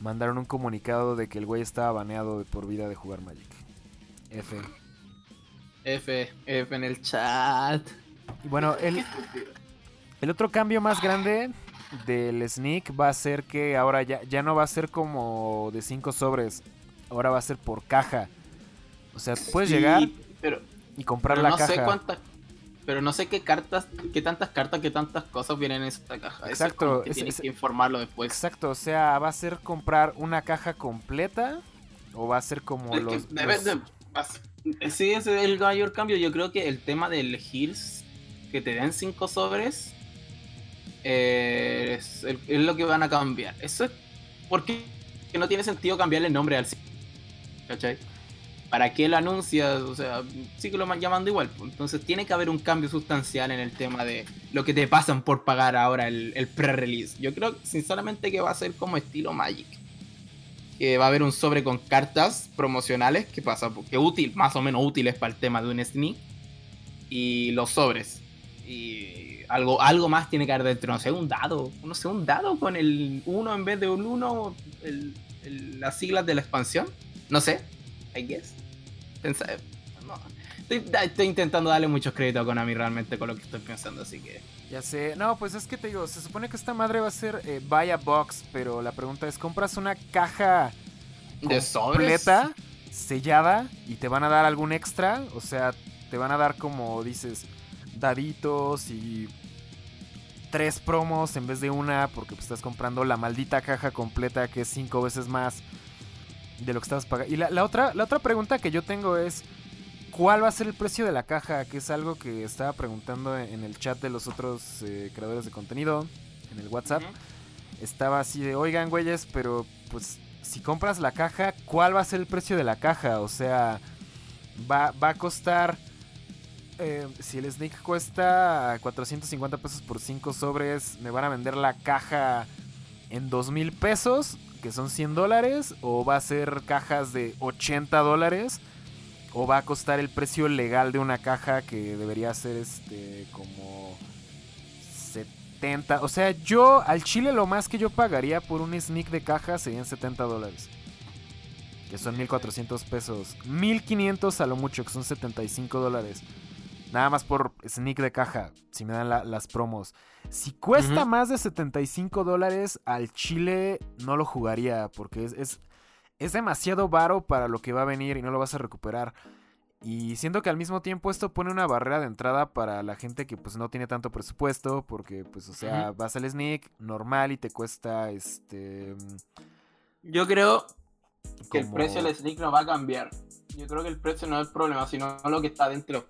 mandaron un comunicado de que el güey estaba baneado de por vida de jugar Magic. F. F, F en el chat. Y bueno, el, el otro cambio más grande del sneak va a ser que ahora ya, ya no va a ser como de 5 sobres, ahora va a ser por caja. O sea, puedes Sí, llegar pero, y comprar pero la no caja. sé cuántas. Pero no sé qué cartas, qué tantas cartas, qué tantas cosas vienen en esta caja. Eso es Exacto, es- tienes es- que informarlo después. Exacto, o sea, va a ser comprar una caja completa o va a ser como los... debe- los- de- Sí, ese es el mayor cambio. Yo creo que el tema del Heals, que te den 5 sobres, eh, es, es lo que van a cambiar. Eso es porque no tiene sentido cambiarle el nombre al ¿Cachai? ¿Para qué lo anuncias? O sea, sí que lo van llamando igual. pues. Entonces tiene que haber un cambio sustancial en el tema de lo que te pasan por pagar ahora el, el pre-release. Yo creo sinceramente que va a ser como estilo Magic. Que va a haber un sobre con cartas promocionales que pasa, que útil, más o menos útiles para el tema de un sneak. Y los sobres. Y algo, algo más tiene que haber dentro. No sé, un dado. No sé, un dado con el 1 en vez de un 1. El, el, las siglas de la expansión. No sé. I guess. No. estoy, estoy, intentando darle muchos créditos a Konami realmente con lo que estoy pensando, así que. Ya sé. No, pues es que te digo, se supone que esta madre va a ser eh, buy a box, pero la pregunta es, ¿compras una caja de completa, sellada, y te van a dar algún extra? O sea, te van a dar como dices, daditos y tres promos en vez de una, porque pues, estás comprando la maldita caja completa que es cinco veces más de lo que estabas pagando. Y la, la, otra, la otra pregunta que yo tengo es, ¿cuál va a ser el precio de la caja? Que es algo que estaba preguntando en el chat de los otros eh, creadores de contenido, en el WhatsApp. Uh -huh. Estaba así de, oigan, güeyes, pero pues si compras la caja, ¿cuál va a ser el precio de la caja? O sea, va, va a costar... Eh, si el sneak cuesta 450 pesos por 5 sobres, me van a vender la caja en 2 mil pesos, que son 100 dólares, o va a ser cajas de 80 dólares, o va a costar el precio legal de una caja que debería ser este como 70. O sea, yo al chile lo más que yo pagaría por un sneak de caja serían 70 dólares. Que son 1400 pesos. 1500 a lo mucho, que son 75 dólares. Nada más por sneak de caja, si me dan la, las promos. Si cuesta uh -huh. más de 75 dólares, al chile no lo jugaría, porque es, es, es demasiado varo para lo que va a venir y no lo vas a recuperar. Y siento que al mismo tiempo esto pone una barrera de entrada para la gente que pues no tiene tanto presupuesto, porque pues o sea, uh -huh. vas al sneak normal y te cuesta este... Yo creo que el precio del sneak no va a cambiar yo creo que el precio no es el problema, sino lo que está dentro.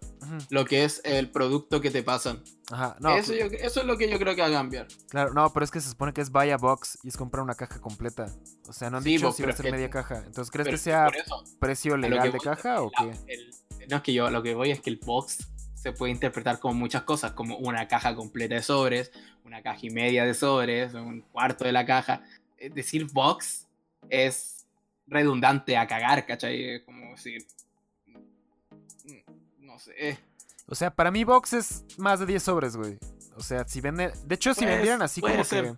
Lo que es el producto que te pasan. Ajá, no. Eso, yo, eso, es lo que yo creo que va a cambiar. Claro, no, pero es que se supone que es buy a box y es comprar una caja completa. O sea, no han sí, dicho si va a ser media caja. Entonces, ¿crees que sea eso, precio legal de caja o qué? El, no, es que yo lo que voy es que el box se puede interpretar como muchas cosas, como una caja completa de sobres, una caja y media de sobres, un cuarto de la caja. Es decir, box es redundante a cagar, ¿cachai? Como decir. No sé. O sea, para mí Box es más de 10 sobres, güey. O sea, si venden. De hecho, si vendieran así como ser. que.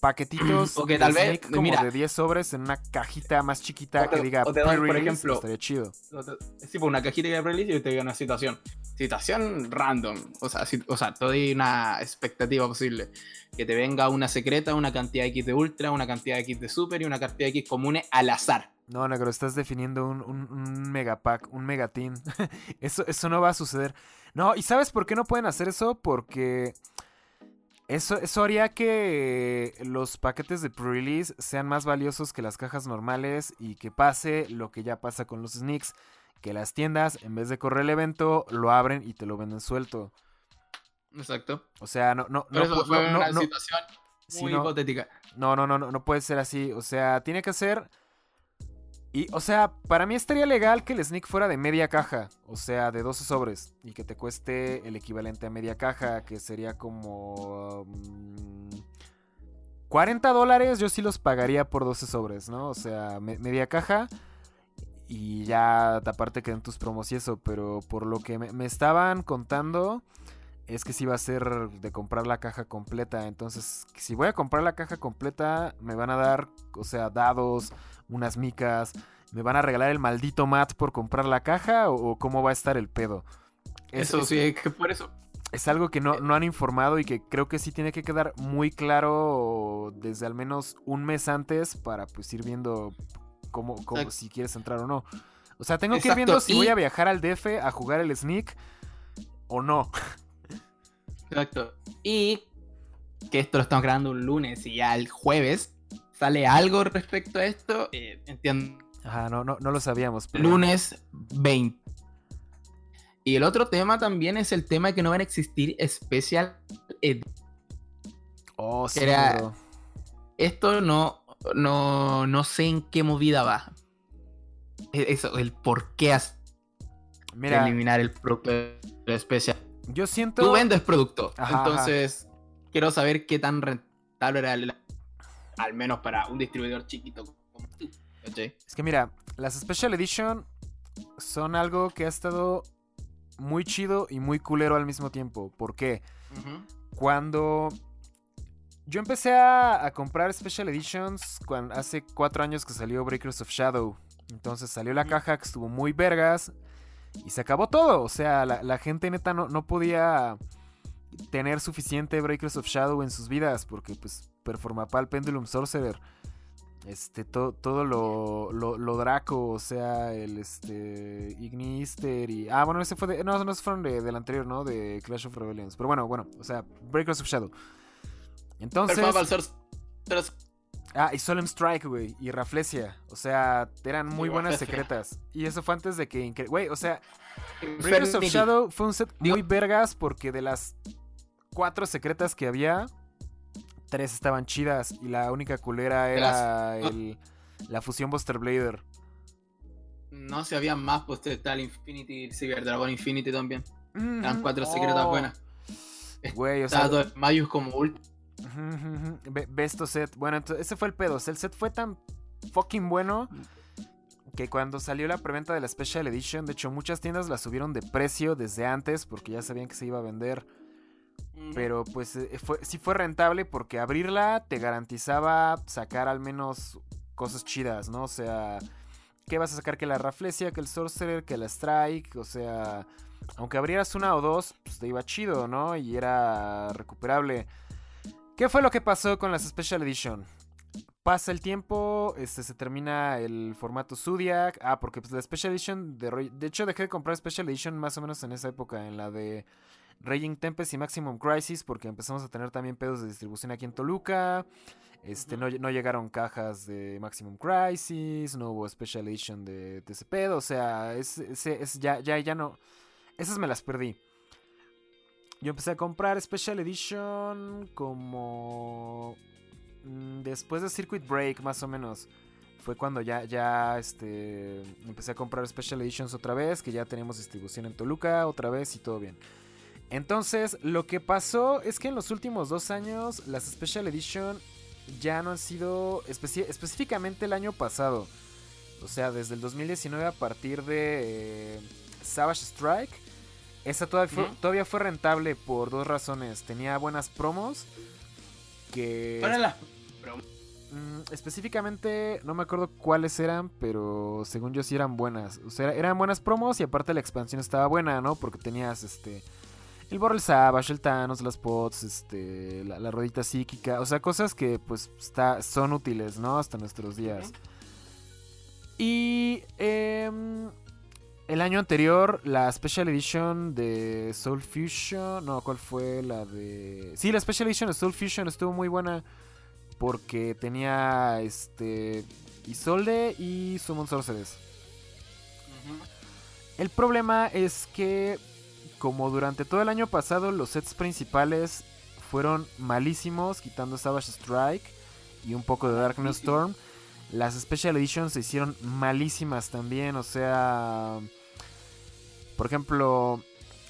Paquetitos okay, tal vez, como mira, de 10 sobres en una cajita más chiquita te, que diga o te doy, por ejemplo, estaría chido. Sí, pues una cajita de release y te diga una situación. Situación random. O sea, si, o sea, doy una expectativa posible. Que te venga una secreta, una cantidad X de ultra, una cantidad X de super y una cantidad X comune al azar. No, negro, estás definiendo un, un, un megapack, un megateam. eso, eso no va a suceder. No, ¿y sabes por qué no pueden hacer eso? Porque eso, eso haría que los paquetes de pre-release sean más valiosos que las cajas normales y que pase lo que ya pasa con los sneaks. Que las tiendas, en vez de correr el evento, lo abren y te lo venden suelto. Exacto. O sea, no, no, Pero no, eso fue no, una no, situación muy sí, no. hipotética. No, no, no, no, no puede ser así. O sea, tiene que ser. Y, o sea, para mí estaría legal que el sneak fuera de media caja. O sea, de 12 sobres. Y que te cueste el equivalente a media caja. Que sería como. Um, 40 dólares. Yo sí los pagaría por 12 sobres, ¿no? O sea, me, media caja. Y ya, aparte quedan tus promos y eso. Pero por lo que me, me estaban contando es que si sí va a ser de comprar la caja completa. Entonces, si voy a comprar la caja completa, me van a dar, o sea, dados, unas micas. ¿Me van a regalar el maldito mat por comprar la caja? ¿O, cómo va a estar el pedo? Es, eso sí, que por eso. Es algo que no, no han informado y que creo que sí tiene que quedar muy claro desde al menos un mes antes para pues ir viendo cómo, cómo si quieres entrar o no. O sea, tengo Exacto. que ir viendo si y... voy a viajar al DF a jugar el sneak o no. Exacto. Y que esto lo estamos grabando un lunes y ya el jueves sale algo respecto a esto. Eh, entiendo. Ajá, no, no, no lo sabíamos. Pero... Lunes 20. Y el otro tema también es el tema de que no van a existir especial Oh, sí, Era-. Esto no, no, no sé en qué movida va. E- Eso, el por qué has de Mira, eliminar el producto especial. yo siento... Tú vendes producto, Ajá, entonces quiero saber qué tan rentable era, el- al menos para un distribuidor chiquito como tú. Es que mira, las Special Edition son algo que ha estado muy chido y muy culero al mismo tiempo. ¿Por qué? Cuando yo empecé a, a comprar Special Editions cuando, hace cuatro años que salió Breakers of Shadow. Entonces salió la caja que estuvo muy vergas y se acabó todo. O sea, la, la gente neta no, no podía tener suficiente Breakers of Shadow en sus vidas porque pues Performapal Pendulum Sorcerer este to- todo lo, lo, lo Draco, o sea, el este Ignister y ah, bueno, ese fue de no, no, fueron de- del anterior, ¿no? De Clash of Rebellions. Pero bueno, bueno, o sea, Breakers of Shadow. Entonces, ah, y Solemn Strike, güey, y Raflesia, o sea, eran muy buenas secretas. Y eso fue antes de que güey, o sea, Breakers of. Shadow fue un set Digo- muy vergas porque de las cuatro secretas que había, tres estaban chidas y la única culera era las- el, la fusión Buster Blader. No, si había más, pues el Infinity, Cyber Dragon Infinity también. Eran Ujú. cuatro secretas Oh, buenas. Güey, o sea, Mayus como ult. Ve, estos set. Bueno, entonces, ese fue el pedo. El set fue tan fucking bueno que cuando salió la preventa de la Special Edition, de hecho, muchas tiendas la subieron de precio desde antes porque ya sabían que se iba a vender. Pero pues eh, fue, sí fue rentable porque abrirla te garantizaba sacar al menos cosas chidas, ¿no? O sea, ¿qué vas a sacar? Que la Raflesia, que el Sorcerer, que la Strike, o sea, aunque abrieras una o dos, pues te iba chido, ¿no? Y era recuperable. ¿Qué fue lo que pasó con las Special Edition? Pasa el tiempo, este, se termina el formato Zodiac. Ah, porque pues, la Special Edition de hecho, dejé de comprar Special Edition más o menos en esa época, en la de Raging Tempest y Maximum Crisis, porque empezamos a tener también pedos de distribución aquí en Toluca. Este, no, no llegaron cajas de Maximum Crisis, no hubo Special Edition de, pedo. O sea, es- ya, ya, ya no. Esas me las perdí. Yo empecé a comprar Special Edition como mm, después de Circuit Break, más o menos. Fue cuando ya, ya este, empecé a comprar Special Editions otra vez, que ya tenemos distribución en Toluca otra vez y todo bien. Entonces, lo que pasó es que en los últimos dos años las Special Edition ya no han sido específicamente el año pasado. O sea, desde el 2019 a partir de eh, Savage Strike. Esa todavía fue, todavía fue rentable por dos razones. Tenía buenas promos. Que ¿Cuál era la- Mm, específicamente no me acuerdo cuáles eran, pero según yo sí eran buenas. O sea, eran buenas promos y aparte la expansión estaba buena, ¿no? Porque tenías este el Borrel Savage, el Thanos, las pots, este la, la rodita psíquica, o sea, cosas que pues está, son útiles, ¿no? Hasta nuestros días. Y em, el año anterior, la Special Edition de Soul Fusion. No, ¿cuál fue la de.? Sí, la Special Edition de Soul Fusion estuvo muy buena. Porque tenía este. Isolde y Summon Sorceress. El problema es que, como durante todo el año pasado, los sets principales fueron malísimos, quitando Savage Strike y un poco de Darkness. Storm. Las Special Editions se hicieron malísimas también, o sea... Por ejemplo,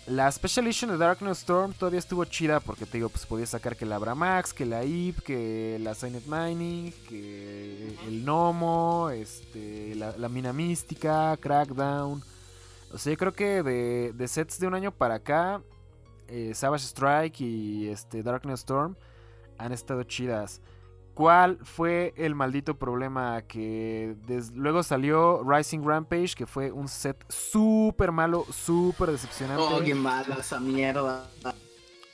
la Special Edition de Darkness Storm todavía estuvo chida porque te digo, pues podías sacar que la Abramax, que la IP, que la Signet Mining, que el Nomo, este, la, la Mina Mística, Crackdown. O sea, yo creo que de, de sets de un año para acá, eh, Savage Strike y este, Darkness Storm han estado chidas. ¿Cuál fue el maldito problema? Que luego salió Rising Rampage, que fue un set súper malo, súper decepcionante. Oh, qué mala esa mierda.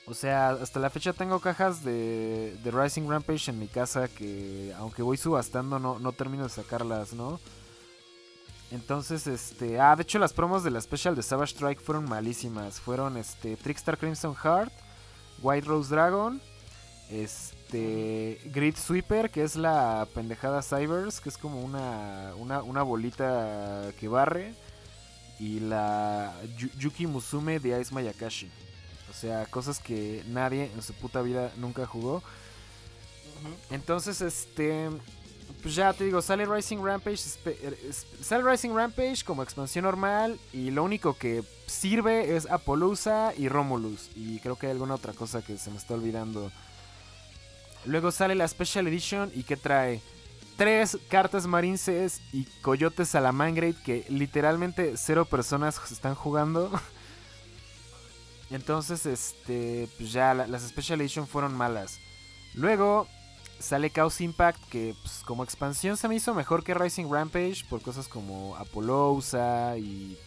O sea, hasta la fecha tengo cajas de, de Rising Rampage en mi casa que aunque voy subastando no, no termino de sacarlas, ¿no? Entonces, este... Ah, de hecho las promos de la Special de Savage Strike fueron malísimas. Fueron, este, Trickstar Crimson Heart, White Rose Dragon, este... Grid Sweeper, que es la pendejada Cybers, que es como una, una, una bolita que barre. Y la Yu- Yuki Musume de Ice Mayakashi. O sea, cosas que nadie en su puta vida nunca jugó. Entonces, este. Pues ya te digo, sale Rising Rampage. Sale Rising Rampage como expansión normal. Y lo único que sirve es Apollousa y Romulus. Y creo que hay alguna otra cosa que se me está olvidando. Luego sale la Special Edition y que trae tres cartas marinces y Coyote Salamangreat que literalmente cero personas están jugando. Entonces, este, pues ya las Special Edition fueron malas. Luego sale Chaos Impact que pues, como expansión se me hizo mejor que Rising Rampage por cosas como Apollousa y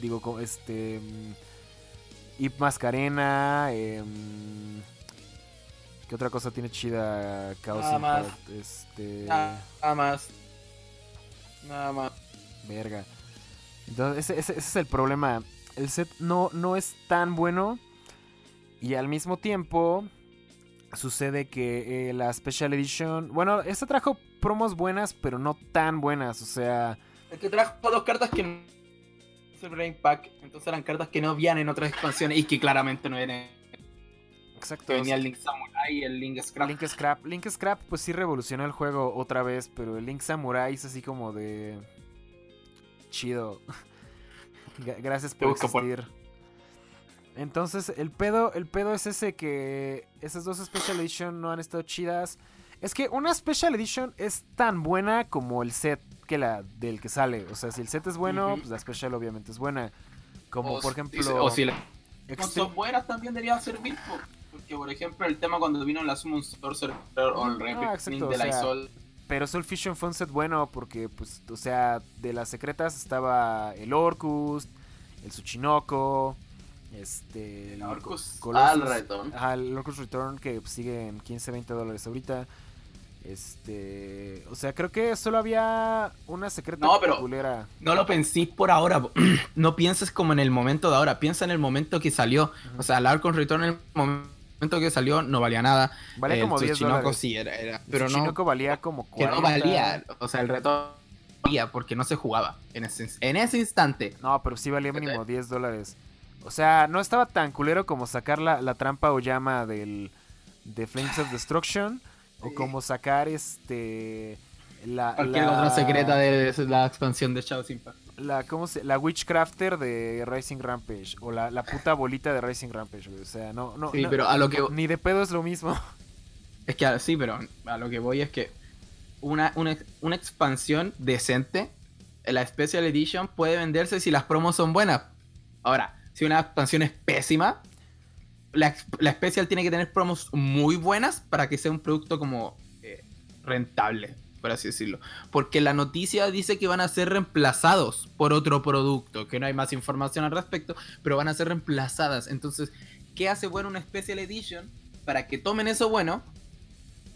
digo este mm, Ip Mascarena, eh, ¿Qué otra cosa tiene chida Chaos Nada Más. Este... Nada más. Nada más. Verga. Entonces, ese, es el problema. El set no, no es tan bueno. Y al mismo tiempo, sucede que eh, la Special Edition. Bueno, esta trajo promos buenas, pero no tan buenas. O sea. Es que trajo dos cartas que no. El Brain Pack. Entonces eran cartas que no habían en otras expansiones y que claramente no vienen Exacto. venía el Link Samurai y el Link Scrap. Link Scrap. Link Scrap, pues sí revolucionó el juego otra vez, pero el Link Samurai es así como de. Chido. Gracias por existir. Entonces, el pedo, el pedo es ese que esas dos Special Edition no han estado chidas. Es que una Special Edition es tan buena como el set que la del que sale. O sea, si el set es bueno, pues la Special obviamente es buena. Como por ejemplo. O si la... son buenas también debería servir. Que por ejemplo, el tema cuando vino la Summon Sorcerer o el ah, de la Isol. Pero Soul Fusion fue un set bueno porque, pues, o sea, de las secretas estaba el Orcus, el Tsuchinoko, este. El Orcus. El Return. el Orcus Return que sigue en 15, 20 dólares ahorita. Este. O sea, creo que solo había una secreta no, pero No lo pensé por ahora. no pienses como en el momento de ahora. Piensa en el momento que salió. O sea, el Orcus Return en el momento momento que salió no valía nada. Valía como 10 dólares. sí, era, pero el no. valía como 40. Que no valía, o sea, el reto valía porque no se jugaba en ese, en ese instante. No, pero sí valía mínimo 10 dólares. O sea, no estaba tan culero como sacar la, la trampa o llama del de Flames of Destruction o como sacar este la, Cualquier otra secreta de la expansión de Shadow Impact la, ¿cómo se, la Witchcrafter de Rising Rampage. O la, la puta bolita de Rising Rampage, O sea, no, no. Sí, pero a lo que. Ni de pedo es lo mismo. Es que sí, pero a lo que voy es que una, una, expansión decente, la Special Edition, puede venderse si las promos son buenas. Ahora, si una expansión es pésima, la, la Special tiene que tener promos muy buenas para que sea un producto como eh, rentable por así decirlo. Porque la noticia dice que van a ser reemplazados por otro producto, que no hay más información al respecto, pero van a ser reemplazadas. Entonces, ¿qué hace bueno una Special Edition? Para que tomen eso bueno,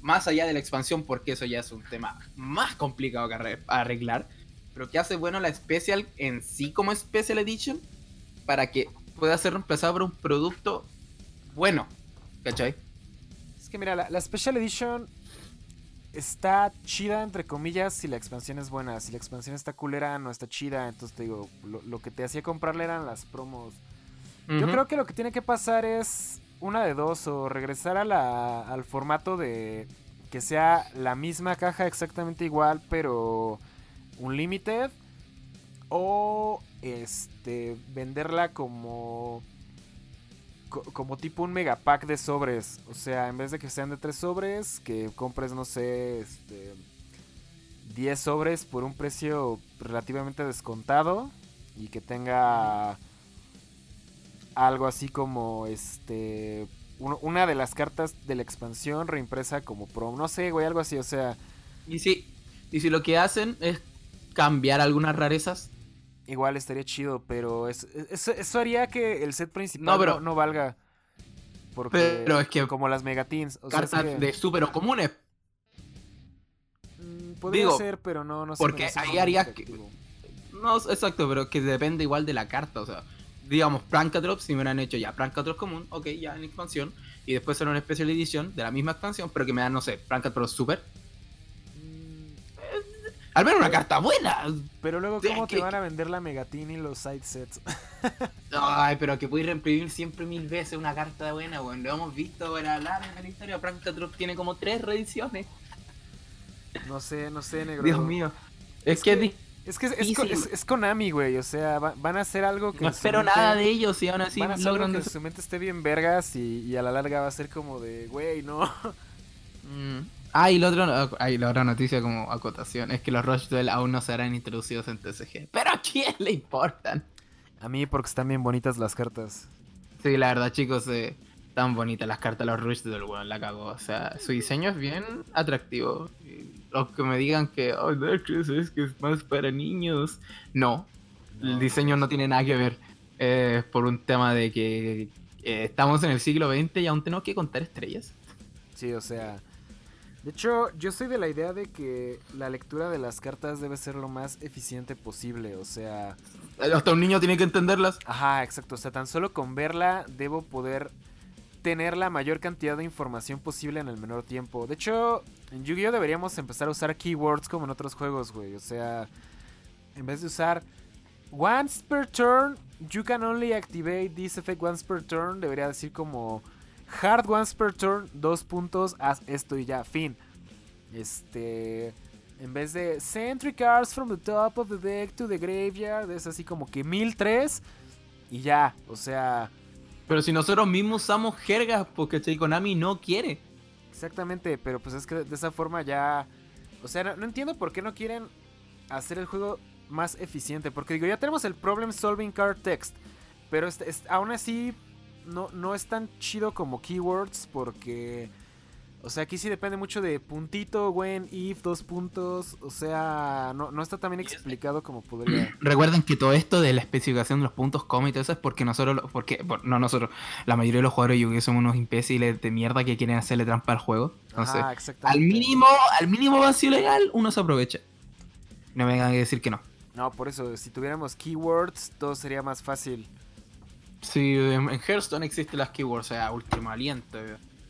más allá de la expansión, porque eso ya es un tema más complicado que arreglar, pero ¿qué hace bueno la Special en sí como Special Edition? Para que pueda ser reemplazado por un producto bueno, ¿cachai? Es que mira, la, la Special Edition está chida, entre comillas, si la expansión es buena. Si la expansión está culera, no está chida. Entonces te digo, lo, que te hacía comprarle eran las promos. Yo creo que lo que tiene que pasar es una de dos, o regresar a la, al formato de que sea la misma caja exactamente igual, pero un limited. O este venderla como como tipo un megapack de sobres. O sea, en vez de que sean de tres sobres, que compres, no sé, este, 10 sobres por un precio relativamente descontado y que tenga algo así como este una de las cartas de la expansión reimpresa como pro, no sé, güey, algo así, o sea, y y si lo que hacen es cambiar algunas rarezas igual estaría chido, pero eso, haría que el set principal no, valga. Porque pero es que como las megatins. O cartas de súper comunes. Mm, podría ser, pero no, no sé. Porque ahí haría que. No, exacto, pero que depende igual de la carta. O sea, digamos, Prankadrop, si me hubieran hecho ya Prankadrop común, ok, ya en expansión. Y después era una especial edición de la misma expansión, pero que me dan, no sé, Prankadrop Super Al menos una carta buena. Pero luego, ¿cómo te que- van a vender la Megatin y los side sets? Ay, pero que puedes reimprimir siempre mil veces una carta buena, weón. Lo hemos visto en la larga de la historia. Prankatrup tiene como tres reediciones. No sé, no sé, negro. Dios mío. Es, Es que, que- Es que es, es, Konami, güey. O sea, va- van a hacer algo que. no espero mente- nada de ellos y aún así van a hacer algo logran que en des- su mente esté bien vergas y, y a la larga va a ser como de, güey, no. Mm. Ah, y la otra, la otra noticia como acotación es que los Rush Duel aún no serán introducidos en TCG. Pero a quién le importan. A mí porque están bien bonitas las cartas. Sí, la verdad, chicos, eh, tan bonitas las cartas los Rush Duel, weón, la cagó. O sea, su diseño es bien atractivo. Y Los que me digan que, oh, Darkness es que es más para niños. No, el diseño no tiene nada que ver. eh, por un tema de que eh, estamos en el siglo XX y aún tenemos que contar estrellas. Sí, o sea. De hecho, yo soy de la idea de que la lectura de las cartas debe ser lo más eficiente posible. O sea. Hasta un niño tiene que entenderlas. Ajá, exacto. O sea, tan solo con verla debo poder tener la mayor cantidad de información posible en el menor tiempo. De hecho, en Yu-Gi-Oh deberíamos empezar a usar keywords como en otros juegos, güey. O sea, en vez de usar once per turn, you can only activate this effect once per turn, debería decir como hard once per turn, dos puntos, haz esto y ya, fin. Este, en vez de sentry cards from the top of the deck to the graveyard, es así como que 1003 y ya, o sea, Pero si nosotros mismos usamos jergas, porque ¿cachai? Konami no quiere. Exactamente, pero pues es que de esa forma ya... O sea, no, no entiendo por qué no quieren hacer el juego más eficiente. Porque digo, ya tenemos el Problem Solving Card Text. Pero es- es- aún así no, no es tan chido como keywords porque... O sea, aquí sí depende mucho de puntito, when, if, dos puntos. O sea, no, no está tan bien explicado como podría. Recuerden que todo esto de la especificación de los puntos coma y todo eso es porque nosotros, lo- porque, por- no nosotros, la mayoría de los jugadores de Yu-Gi-Oh somos unos imbéciles de mierda que quieren hacerle trampa al juego. Entonces, Ajá, al mínimo, al mínimo vacío legal, uno se aprovecha. No me vengan a decir que no. No, por eso, si tuviéramos keywords, todo sería más fácil. Sí, en Hearthstone existen las keywords, o sea, último aliento,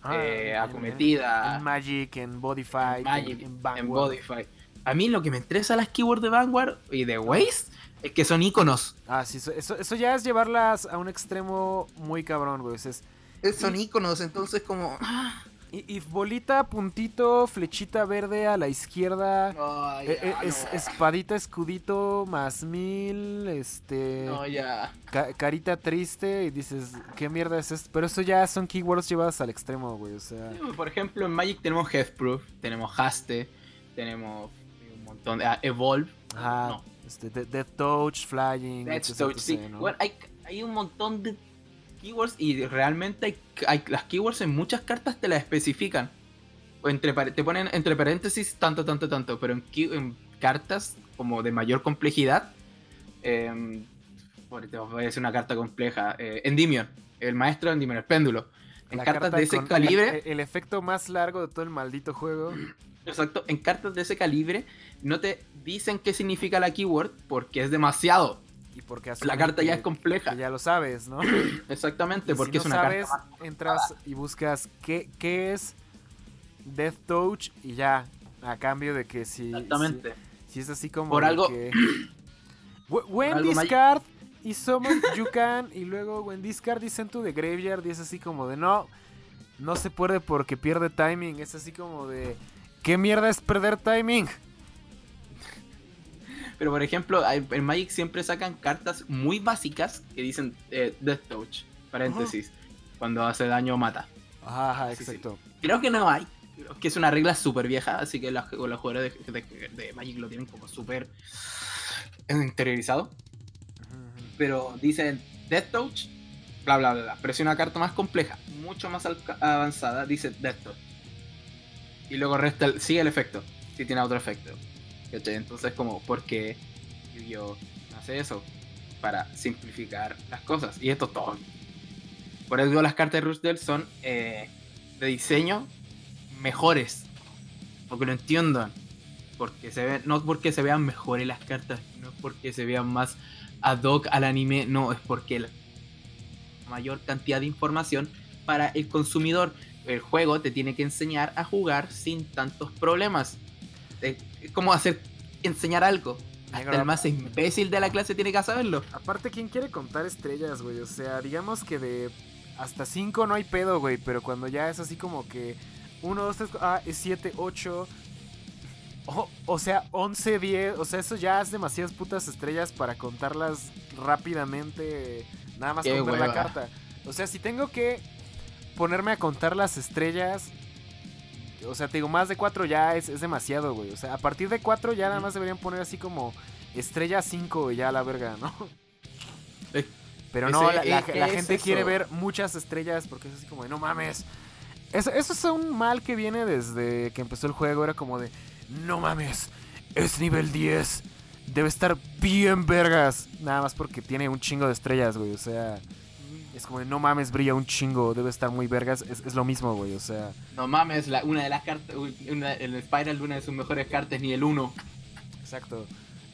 Ah, eh, en- acometida, En Magic, en Bodyfight, en Magic, en, en. Bodify. A mí lo que me interesa las keywords de Vanguard y de Waste es que son iconos. Ah, sí, eso, eso, eso ya es llevarlas a un extremo muy cabrón, güey. es- Son iconos, entonces como... y, y bolita, puntito, flechita verde a la izquierda. Eh, ya, es- no. espadita, escudito, más mil, este... No, ya. ca- carita triste y dices, ¿qué mierda es esto? Pero eso ya son keywords llevadas al extremo, güey, o sea... Por ejemplo, en Magic tenemos Heathproof, tenemos Haste, tenemos un montón de... ah, Evolve. Ajá, No, este, de- Death Touch, Flying, Death Touch, sí. etc, ¿no? Bueno, hay, hay un montón de keywords y realmente hay, hay- las keywords en muchas cartas te las especifican. Entre, te ponen entre paréntesis tanto, tanto, tanto, pero en, cartas como de mayor complejidad, por- te voy a decir una carta compleja, eh, Endymion, el maestro de Endymion, el péndulo. En La cartas carta de ese calibre... El, el efecto más largo de todo el maldito juego. Exacto, en cartas de ese calibre no te dicen qué significa la keyword porque es demasiado. Y porque La carta ya es compleja. ya lo sabes, ¿no? Exactamente, Y porque si es no una sabes, carta. entras y buscas qué, qué es Death Touch y ya, a cambio de que si, Exactamente. si, si es así como Por algo- que Wh- when discard y summon you can y luego when discard is sent to the graveyard y es así como de no, no se puede porque pierde timing, es así como de ¿qué mierda es perder timing? Pero por ejemplo, en Magic siempre sacan cartas muy básicas que dicen eh, Death Touch, paréntesis, cuando hace daño mata. Ajá, ajá, Sí, sí. exacto. Creo que no hay, creo que es una regla súper vieja, así que los, los jugadores de, de- de Magic lo tienen como súper interiorizado. Pero dicen Death Touch, bla bla bla, bla. Pero si una carta más compleja, mucho más avanzada, dice Death Touch. Y luego resta el- sigue el efecto, si tiene otro efecto. Entonces como, porque yo hace eso? Para simplificar las cosas. Y esto es todo. Por eso las cartas de Rushdell son eh, de diseño mejores. Porque lo entiendan. Porque se ven, no porque se vean mejores las cartas, no es porque se vean más ad hoc al anime, no, es porque la mayor cantidad de información para el consumidor. El juego te tiene que enseñar a jugar sin tantos problemas. Es como hacer enseñar algo. Hasta Negro, el más imbécil de la clase tiene que saberlo. Aparte, ¿quién quiere contar estrellas, güey? O sea, digamos que de hasta 5 no hay pedo, güey. Pero cuando ya es así como que 1, 2, 3, ah, es 7, 8. O, o sea, 11, 10. O sea, eso ya es demasiadas putas estrellas para contarlas rápidamente. Nada más con ver la carta. O sea, si tengo que ponerme a contar las estrellas. O sea, te digo, más de 4 ya es, es demasiado, güey. O sea, a partir de 4 ya nada más deberían poner así como estrella 5 y ya la verga, ¿no? Eh, Pero no, ese- la, la- es- la es gente eso. quiere ver muchas estrellas porque es así como de, no mames. Eso, eso es un mal que viene desde que empezó el juego. Era como de, no mames, es nivel 10. Debe estar bien vergas. Nada más porque tiene un chingo de estrellas, güey. O sea, es como no mames, brilla un chingo. Debe estar muy vergas. Es, es lo mismo, güey. O sea, No mames, la- una de las cartas, una, el Spiral, una de sus mejores cartas, ni el 1. exacto.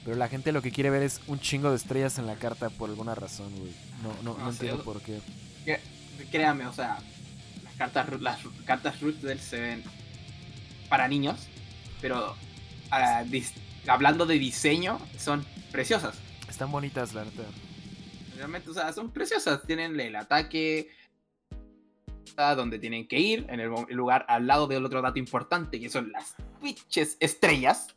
Pero la gente lo que quiere ver es un chingo de estrellas en la carta por alguna razón, güey. No, no, no No sé, entiendo por qué. Créame, o sea, las cartas, las cartas Root del se ven para niños, pero ah, dis- hablando de diseño, son preciosas. Están bonitas, la neta. Realmente, o sea, son preciosas. Tienen el ataque a donde tienen que ir, en el lugar al lado del otro dato importante, que son las pinches estrellas.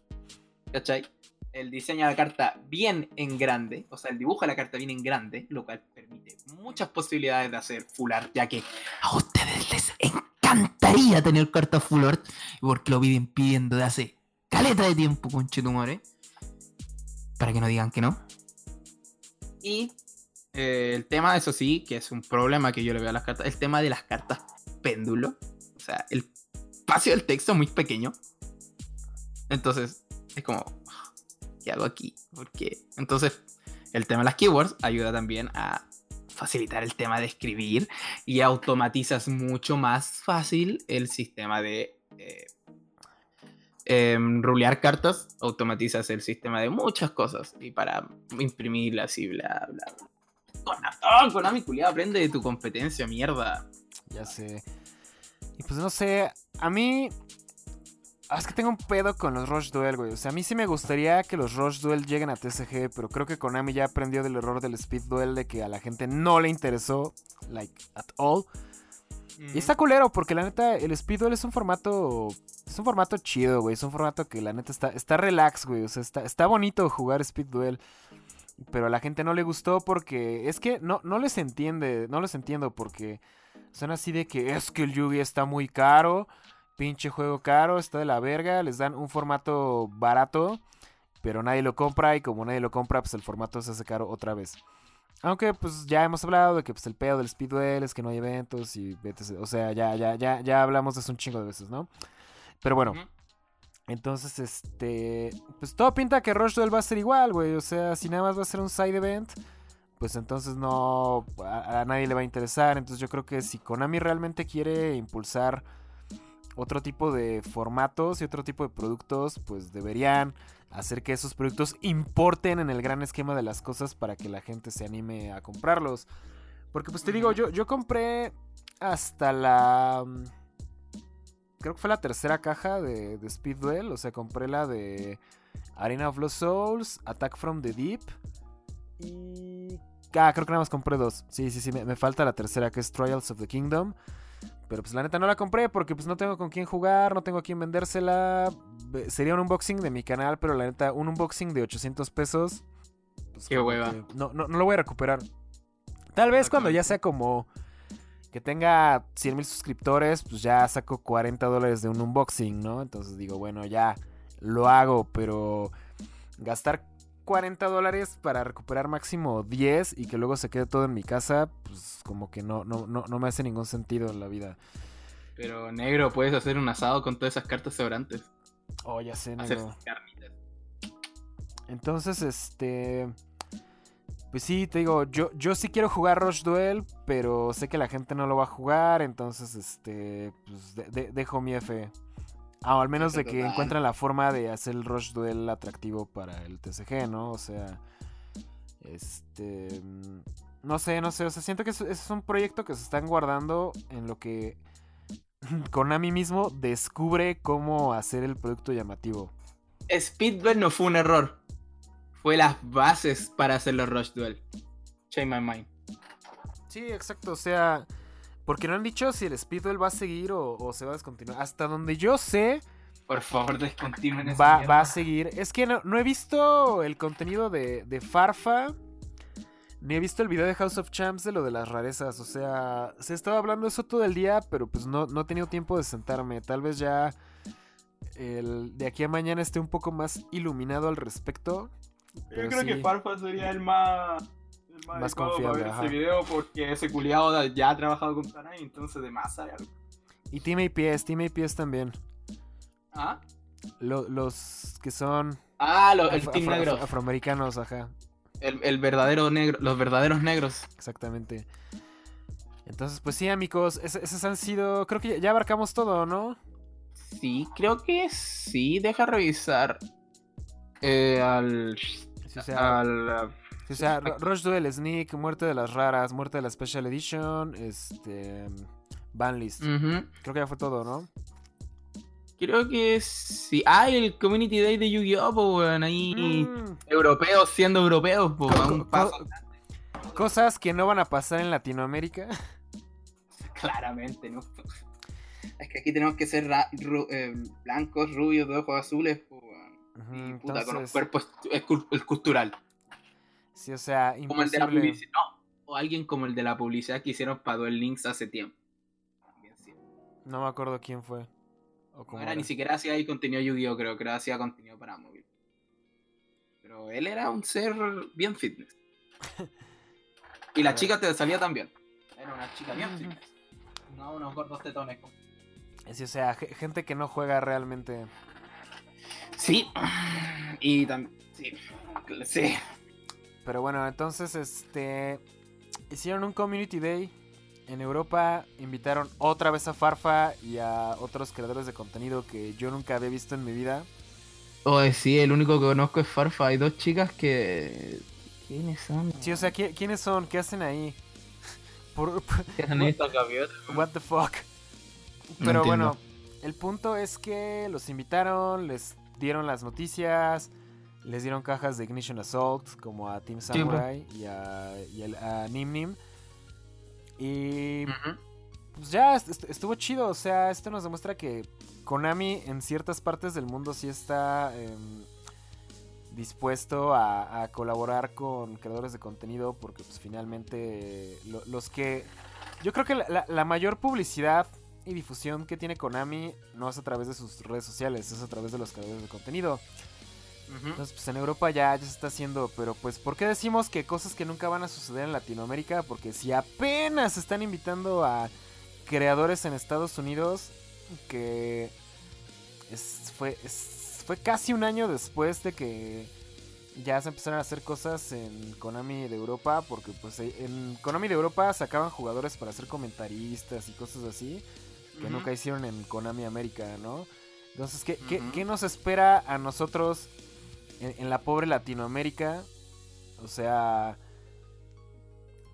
¿Cachai? El diseño de la carta bien en grande, o sea, el dibujo de la carta bien en grande, lo cual permite muchas posibilidades de hacer full art, ya que a ustedes les encantaría tener cartas full art, porque lo viven pidiendo de hace caleta de tiempo, conchetumare. Para que no digan que no. Y eh, el tema, eso sí, que es un problema que yo le veo a las cartas, el tema de las cartas péndulo. O sea, el espacio del texto es muy pequeño. Entonces, es como, ¿qué hago aquí? Porque entonces, el tema de las keywords ayuda también a facilitar el tema de escribir y automatizas mucho más fácil el sistema de eh, em, rulear cartas, automatizas el sistema de muchas cosas y para imprimirlas y bla bla bla. Konami, Konami culiado, aprende de tu competencia, mierda. Ya sé. Y pues no sé, a mí... ah, es que tengo un pedo con los Rush Duel, güey. O sea, a mí sí me gustaría que los Rush Duel lleguen a TCG, pero creo que Konami ya aprendió del error del Speed Duel de que a la gente no le interesó, like, at all. Y está culero, porque la neta, el Speed Duel es un formato. Es un formato chido, güey. Es un formato que la neta está, está relax, güey. O sea, está, está bonito jugar Speed Duel. Pero a la gente no le gustó porque. Es que no, no les entiende. No les entiendo porque. Son así de que es que el Yugi está muy caro. Pinche juego caro, está de la verga. Les dan un formato barato. Pero nadie lo compra. Y como nadie lo compra, pues el formato se hace caro otra vez. Aunque pues ya hemos hablado de que pues el pedo del Speedwell es que no hay eventos y. O sea, ya, ya, ya, ya hablamos de eso un chingo de veces, ¿no? Pero bueno. Entonces, este. Pues todo pinta que Rush Duel va a ser igual, güey. O sea, si nada más va a ser un side event, pues entonces no. A, a nadie le va a interesar. Entonces yo creo que si Konami realmente quiere impulsar otro tipo de formatos y otro tipo de productos, pues deberían hacer que esos productos importen en el gran esquema de las cosas para que la gente se anime a comprarlos. Porque pues te digo, yo, yo compré hasta la... Creo que fue la tercera caja de, de Speed Duel. O sea, compré la de Arena of Lost Souls, Attack from the Deep y... Ah, creo que nada más compré dos. Sí, sí, sí, me, me falta la tercera que es Trials of the Kingdom. Pero pues la neta no la compré porque pues no tengo con quién jugar, no tengo a quién vendérsela. Ve- Sería un unboxing de mi canal, pero la neta, un unboxing de 800 pesos. pues, Qué hueva. No, no, no lo voy a recuperar. Tal vez cuando ya sea como que tenga 100 mil suscriptores, pues ya saco 40 dólares de un unboxing, ¿no? Entonces digo, bueno, ya lo hago, pero gastar 40 dólares para recuperar máximo 10 y que luego se quede todo en mi casa, pues como que no, no, no, no me hace ningún sentido en la vida. Pero negro, puedes hacer un asado con todas esas cartas sobrantes. Oh, ya sé, negro. carnitas. Entonces, este. Pues sí, te digo, yo, yo sí quiero jugar Rush Duel, pero sé que la gente no lo va a jugar, entonces, este. Pues de- de- dejo mi F. Ah, o al menos de que encuentren la forma de hacer el Rush Duel atractivo para el TCG, ¿no? O sea. Este. mm, No sé, no sé. O sea, siento que es, es un proyecto que se están guardando en lo que Konami mismo descubre cómo hacer el producto llamativo. Speedball no fue un error. Fue las bases para hacer los Rush Duel. Change my mind. Sí, exacto. O sea, porque no han dicho si el Speedball va a seguir o, o se va a descontinuar. Hasta donde yo sé, Por favor, descontinúen va, va a seguir. Es que no, no he visto el contenido de, de Farfa. Ni he visto el video de House of Champs de lo de las rarezas. O sea, se estaba hablando eso todo el día, pero pues no, no he tenido tiempo de sentarme. Tal vez ya el, de aquí a mañana esté un poco más iluminado al respecto. Yo creo sí. que Farfa sería el más, el más, confiable, para ver ese video porque ese culiado ya ha trabajado con Tanay, entonces de más sabe algo. Y Team APS, Team APS también. ¿Ah? Lo- los que son Ah, lo- el afro- Team afro- Negro. afroamericanos, ajá. El, el verdadero negro. Los verdaderos negros. Exactamente. Entonces, pues sí, amigos, es- esos han sido. Creo que ya abarcamos todo, ¿no? Sí, creo que sí. Deja revisar. Eh, al. Sí, o sea, al. sí, o sea, Ru- Rush Duel, Sneak, Muerte de las Raras, Muerte de la Special Edition, este. Banlist. Ujú. Creo que ya fue todo, ¿no? Creo que sí. Ah, el Community Day de Yu-Gi-Oh! weón, ahí. Mm, Europeos siendo europeos, po, Co- a un co- paso. cosas que no van a pasar en Latinoamérica. Claramente, ¿no? Es que aquí tenemos que ser eh, blancos, rubios, de ojos azules, po, Y puta, con un cuerpo escultural. sí, o sea, Como el de la publicidad. No, o alguien como el de la publicidad que hicieron para Duel Links hace tiempo. No me acuerdo quién fue. O No era era. ni siquiera hacía ahí contenido Yu-Gi-Oh! Creo que hacía contenido para móvil. Pero él era un ser bien fitness. y la chica te salía también. Era una chica bien fitness. No unos gordos tetones. Sí, o sea, ge- gente que no juega realmente. Sí. Y también. Sí. Sí. Pero bueno, entonces, este. Hicieron un Community Day en Europa. Invitaron otra vez a Farfa y a otros creadores de contenido que yo nunca había visto en mi vida. Oye, sí, el único que conozco es Farfa. Hay dos chicas que. ¿Quiénes son? Sí, o sea, ¿qui- ¿quiénes son? ¿Qué hacen ahí? Por, ¿Qué hacen what the fuck. No Pero entiendo. bueno, el punto es que los invitaron, les dieron las noticias, les dieron cajas de Ignition Assault, como a Team Sí. Samurai y, a, y a Nim Nim. Y pues ya est- est- estuvo chido, o sea, esto nos demuestra que Konami en ciertas partes del mundo sí está em, dispuesto a, a colaborar con creadores de contenido porque pues finalmente lo- los que... Yo creo que la, la- la mayor publicidad y difusión que tiene Konami no es a través de sus redes sociales, es a través de los creadores de contenido. Entonces, pues en Europa ya, ya se está haciendo, pero pues, ¿por qué decimos que cosas que nunca van a suceder en Latinoamérica? Porque si apenas están invitando a creadores en Estados Unidos, que es- fue, es- fue casi un año después de que ya se empezaron a hacer cosas en Konami de Europa, porque pues en Konami de Europa sacaban jugadores para ser comentaristas y cosas así, que nunca hicieron en Konami América, ¿no? Entonces, ¿qué, qué- qué nos espera a nosotros en, en la pobre Latinoamérica? O sea,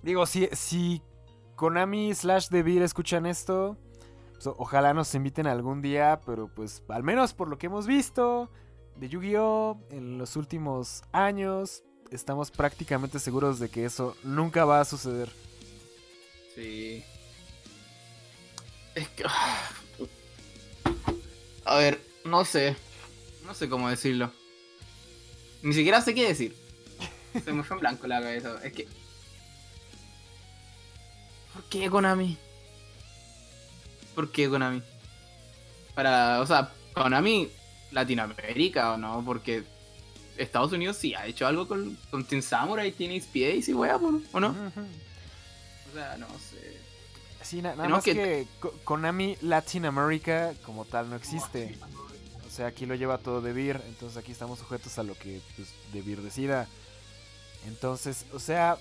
digo, si, si Konami slash Devir escuchan esto, pues, ojalá nos inviten algún día, pero pues al menos por lo que hemos visto de Yu-Gi-Oh! en los últimos años, estamos prácticamente seguros de que eso nunca va a suceder. Sí. Es que. A ver, no sé. No sé cómo decirlo. Ni siquiera sé qué decir. Se me fue en blanco la cabeza. Es que. ¿Por qué Konami? ¿Por qué Konami? Para. O sea, Konami Latinoamérica o no, porque Estados Unidos sí ha hecho algo con, con Team Samurai, tiene Space y wea, ¿o no? O sea, no sé. Sí, na- nada más que- Konami Latin America como tal no existe. O sea, aquí lo lleva todo Devir, entonces aquí estamos sujetos a lo que pues, Devir decida. Entonces, o sea,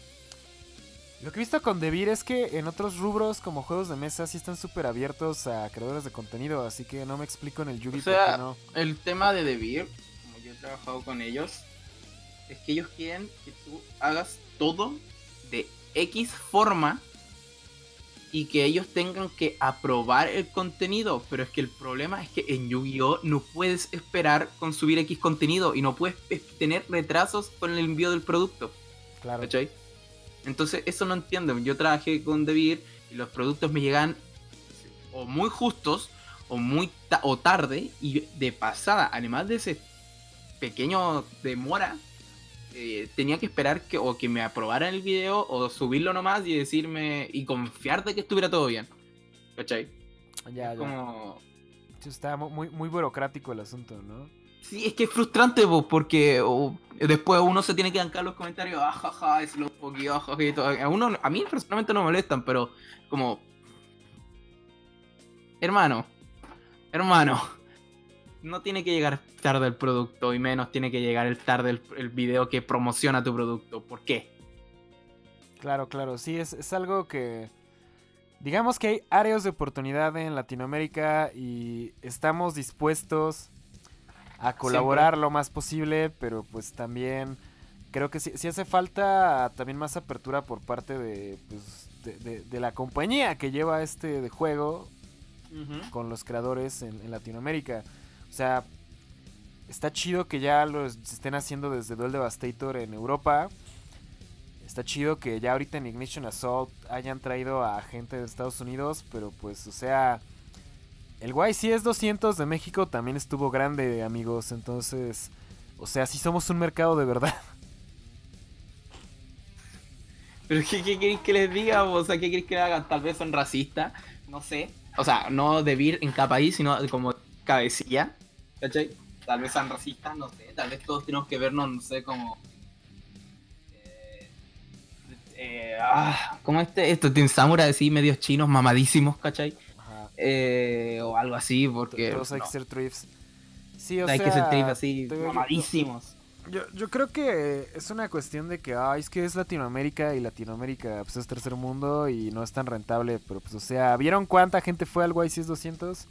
lo que he visto con Devir es que en otros rubros como juegos de mesa sí están súper abiertos a creadores de contenido, así que no me explico en el Yugi O sea, por qué no. El tema de Devir, como yo he trabajado con ellos, es que ellos quieren que tú hagas todo de X forma y que ellos tengan que aprobar el contenido. Pero es que el problema es que en Yu-Gi-Oh! no puedes esperar con subir X contenido y no puedes tener retrasos con el envío del producto. Claro. ¿Cachai? Entonces, eso no entiendo. Yo trabajé con Debir y los productos me llegan o muy justos o muy o tarde y de pasada, además de ese pequeño demora, eh, tenía que esperar que o que me aprobaran el video o subirlo nomás y decirme y confiar de que estuviera todo bien. ¿Cachai? Ya, ya. Como... Está muy, muy burocrático el asunto, ¿no? Sí, es que es frustrante, vos, porque después uno se tiene que bancar los comentarios, ajaja, es lo poquito. A, uno, a mí personalmente no me molestan, pero como... Hermano, hermano, no tiene que llegar tarde el producto y menos tiene que llegar el tarde el, el video que promociona tu producto. ¿Por qué? Claro, claro, sí, es, es algo que... Digamos que hay áreas de oportunidad en Latinoamérica y estamos dispuestos a colaborar Siempre. lo más posible, pero pues también creo que sí, sí, hace falta también más apertura por parte de, pues, de, de, de la compañía que lleva este de juego uh -huh. con los creadores en, en, Latinoamérica. O sea, está chido que ya lo estén haciendo desde Duel Devastator en Europa. Está chido que ya ahorita en Ignition Assault hayan traído a gente de Estados Unidos, pero pues, o sea, el YCS 200 de México también estuvo grande, amigos. Entonces, o sea, sí somos un mercado de verdad. Pero ¿qué, qué queréis que les diga? O sea, ¿qué queréis que hagan? Tal vez son racistas, no sé. O sea, no de vir en cada país, sino como cabecilla. ¿Cachai? Tal vez sean racistas, no sé. Tal vez todos tenemos que vernos, no sé, como... Eh, eh, ah, como este, estos Team Samurai así, medios chinos, mamadísimos, ¿cachai? Eh, o algo así, porque. Todos hay no. que ser trips. Sí, o hay sea, que ser trips así, mamadísimos. Yo, yo creo que es una cuestión de que, ay, es que es Latinoamérica y Latinoamérica pues es tercer mundo y no es tan rentable, pero pues, o sea, ¿vieron cuánta gente fue al YCS 200?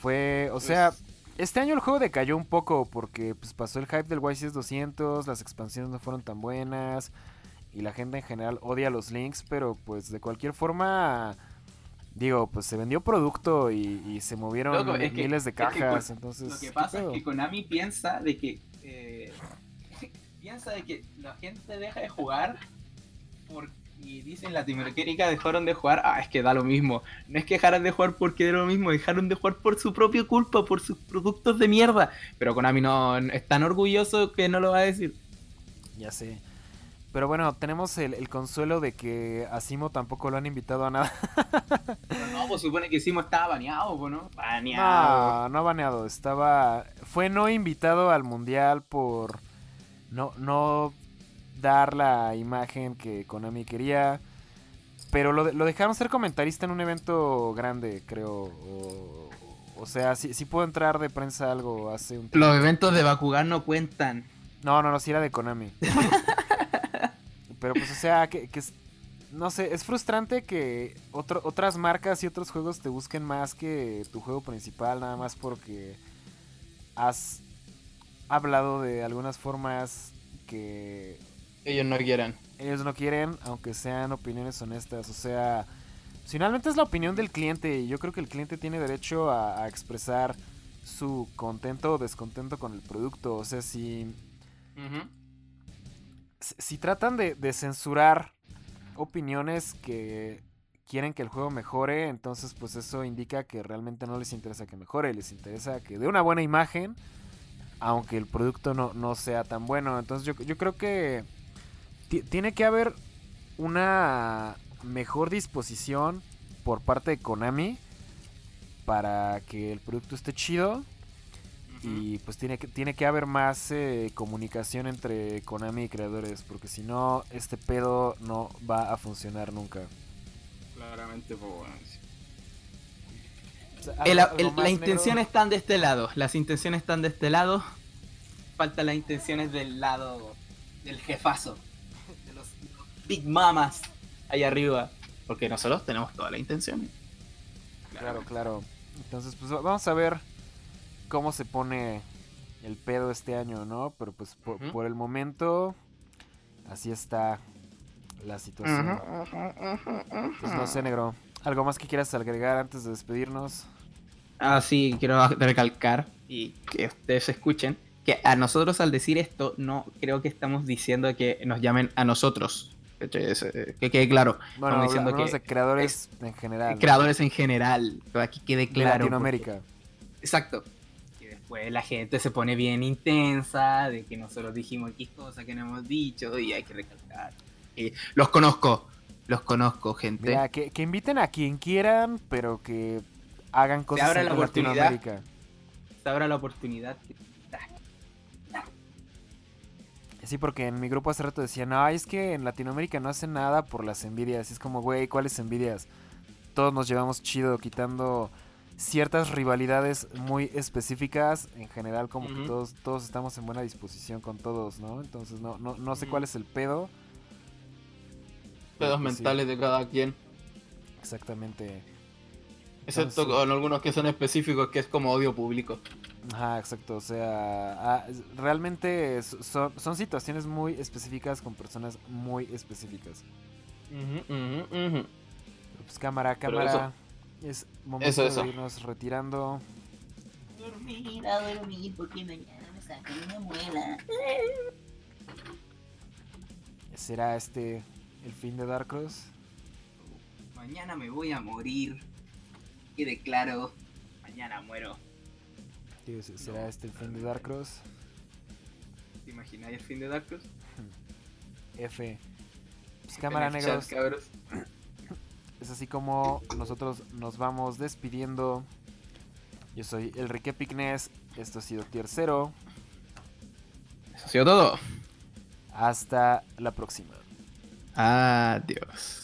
Fue, o sea, pues... este año el juego decayó un poco porque pues pasó el hype del YCS 200, las expansiones no fueron tan buenas y la gente en general odia los links, pero pues de cualquier forma digo, pues se vendió producto y, y se movieron Loco, miles que, de cajas, que, entonces... Lo que pasa es que Konami piensa de que... Eh, piensa de que la gente deja de jugar por, y dicen Latinoamérica dejaron de jugar, ah, es que da lo mismo. No es que dejaran de jugar porque da lo mismo, dejaron de jugar por su propia culpa, por sus productos de mierda. Pero Konami no es tan orgulloso que no lo va a decir. Ya sé. Pero bueno, tenemos el, el, consuelo de que a Simo tampoco lo han invitado a nada. Pero no, pues supone que Simo estaba baneado, ¿no? Baneado. No, no baneado. Estaba. Fue no invitado al mundial por no, no dar la imagen que Konami quería. Pero lo, lo dejaron ser comentarista en un evento grande, creo. O, o sea, si sí, sí pudo entrar de prensa algo hace un tiempo. Los eventos de Bakugan no cuentan. No, no, no, si era de Konami. Pero pues, o sea, que, que no sé, es frustrante que otro, otras marcas y otros juegos te busquen más que tu juego principal, nada más porque has hablado de algunas formas que ellos no quieren. Ellos no quieren, aunque sean opiniones honestas. O sea, finalmente es la opinión del cliente y yo creo que el cliente tiene derecho a, a expresar su contento o descontento con el producto. O sea, si... Uh -huh si tratan de, de, censurar opiniones que quieren que el juego mejore, entonces pues eso indica que realmente no les interesa que mejore, les interesa que dé una buena imagen, aunque el producto no, no sea tan bueno. Entonces yo, yo creo que tiene que haber una mejor disposición por parte de Konami para que el producto esté chido. Y pues tiene que, tiene que haber más eh, comunicación entre Konami y creadores, porque si no, este pedo no va a funcionar nunca. Claramente, pues bueno. O sea, el, el, las intenciones están de este lado, las intenciones están de este lado, faltan las intenciones del lado del jefazo, Big Mamas ahí arriba, porque nosotros tenemos toda la intención. Claro, claro. Entonces, pues vamos a ver cómo se pone el pedo este año, ¿no? Pero pues por, uh -huh. por el momento así está la situación. Pues no sé, negro. ¿Algo más que quieras agregar antes de despedirnos? Ah, sí, quiero recalcar y que ustedes escuchen que a nosotros al decir esto no creo que estamos diciendo que nos llamen a nosotros. Que quede claro. Bueno, diciendo que de creadores en general. Creadores en general, para que quede claro. De Latinoamérica. exacto. Y después la gente se pone bien intensa de que nosotros dijimos X cosas que no hemos dicho y hay que recalcar. Y los conozco, los conozco, gente. Mira, que, que inviten a quien quieran, pero que hagan cosas se en Latinoamérica. Se abra la oportunidad. Sí, porque en mi grupo hace rato decían, no, es que en Latinoamérica no hacen nada por las envidias. Y es como, güey, ¿cuáles envidias? Todos nos llevamos chido quitando ciertas rivalidades muy específicas. En general, como que todos, todos estamos en buena disposición con todos, ¿no? Entonces, no, no, no sé cuál es el pedo. Pedos pues mentales de cada quien. Exactamente. Excepto con algunos que son específicos, que es como odio público. Ajá, exacto. O sea, ah, realmente son, son, situaciones muy específicas con personas muy específicas. Pues cámara, cámara. Es momento de irnos retirando. Dormir, a dormir, porque mañana me sacan una muela. ¿Será este el fin de Dark Cross? Mañana me voy a morir. Y declaro, mañana muero. ¿Será este el fin de Dark Cross? ¿Te imagináis el fin de Dark Cross? F. Pues cámara negros. Es así como nosotros nos vamos despidiendo. Yo soy Enrique Pignes. Esto ha sido Tier 0. Eso ha sido todo. Hasta la próxima. Adiós.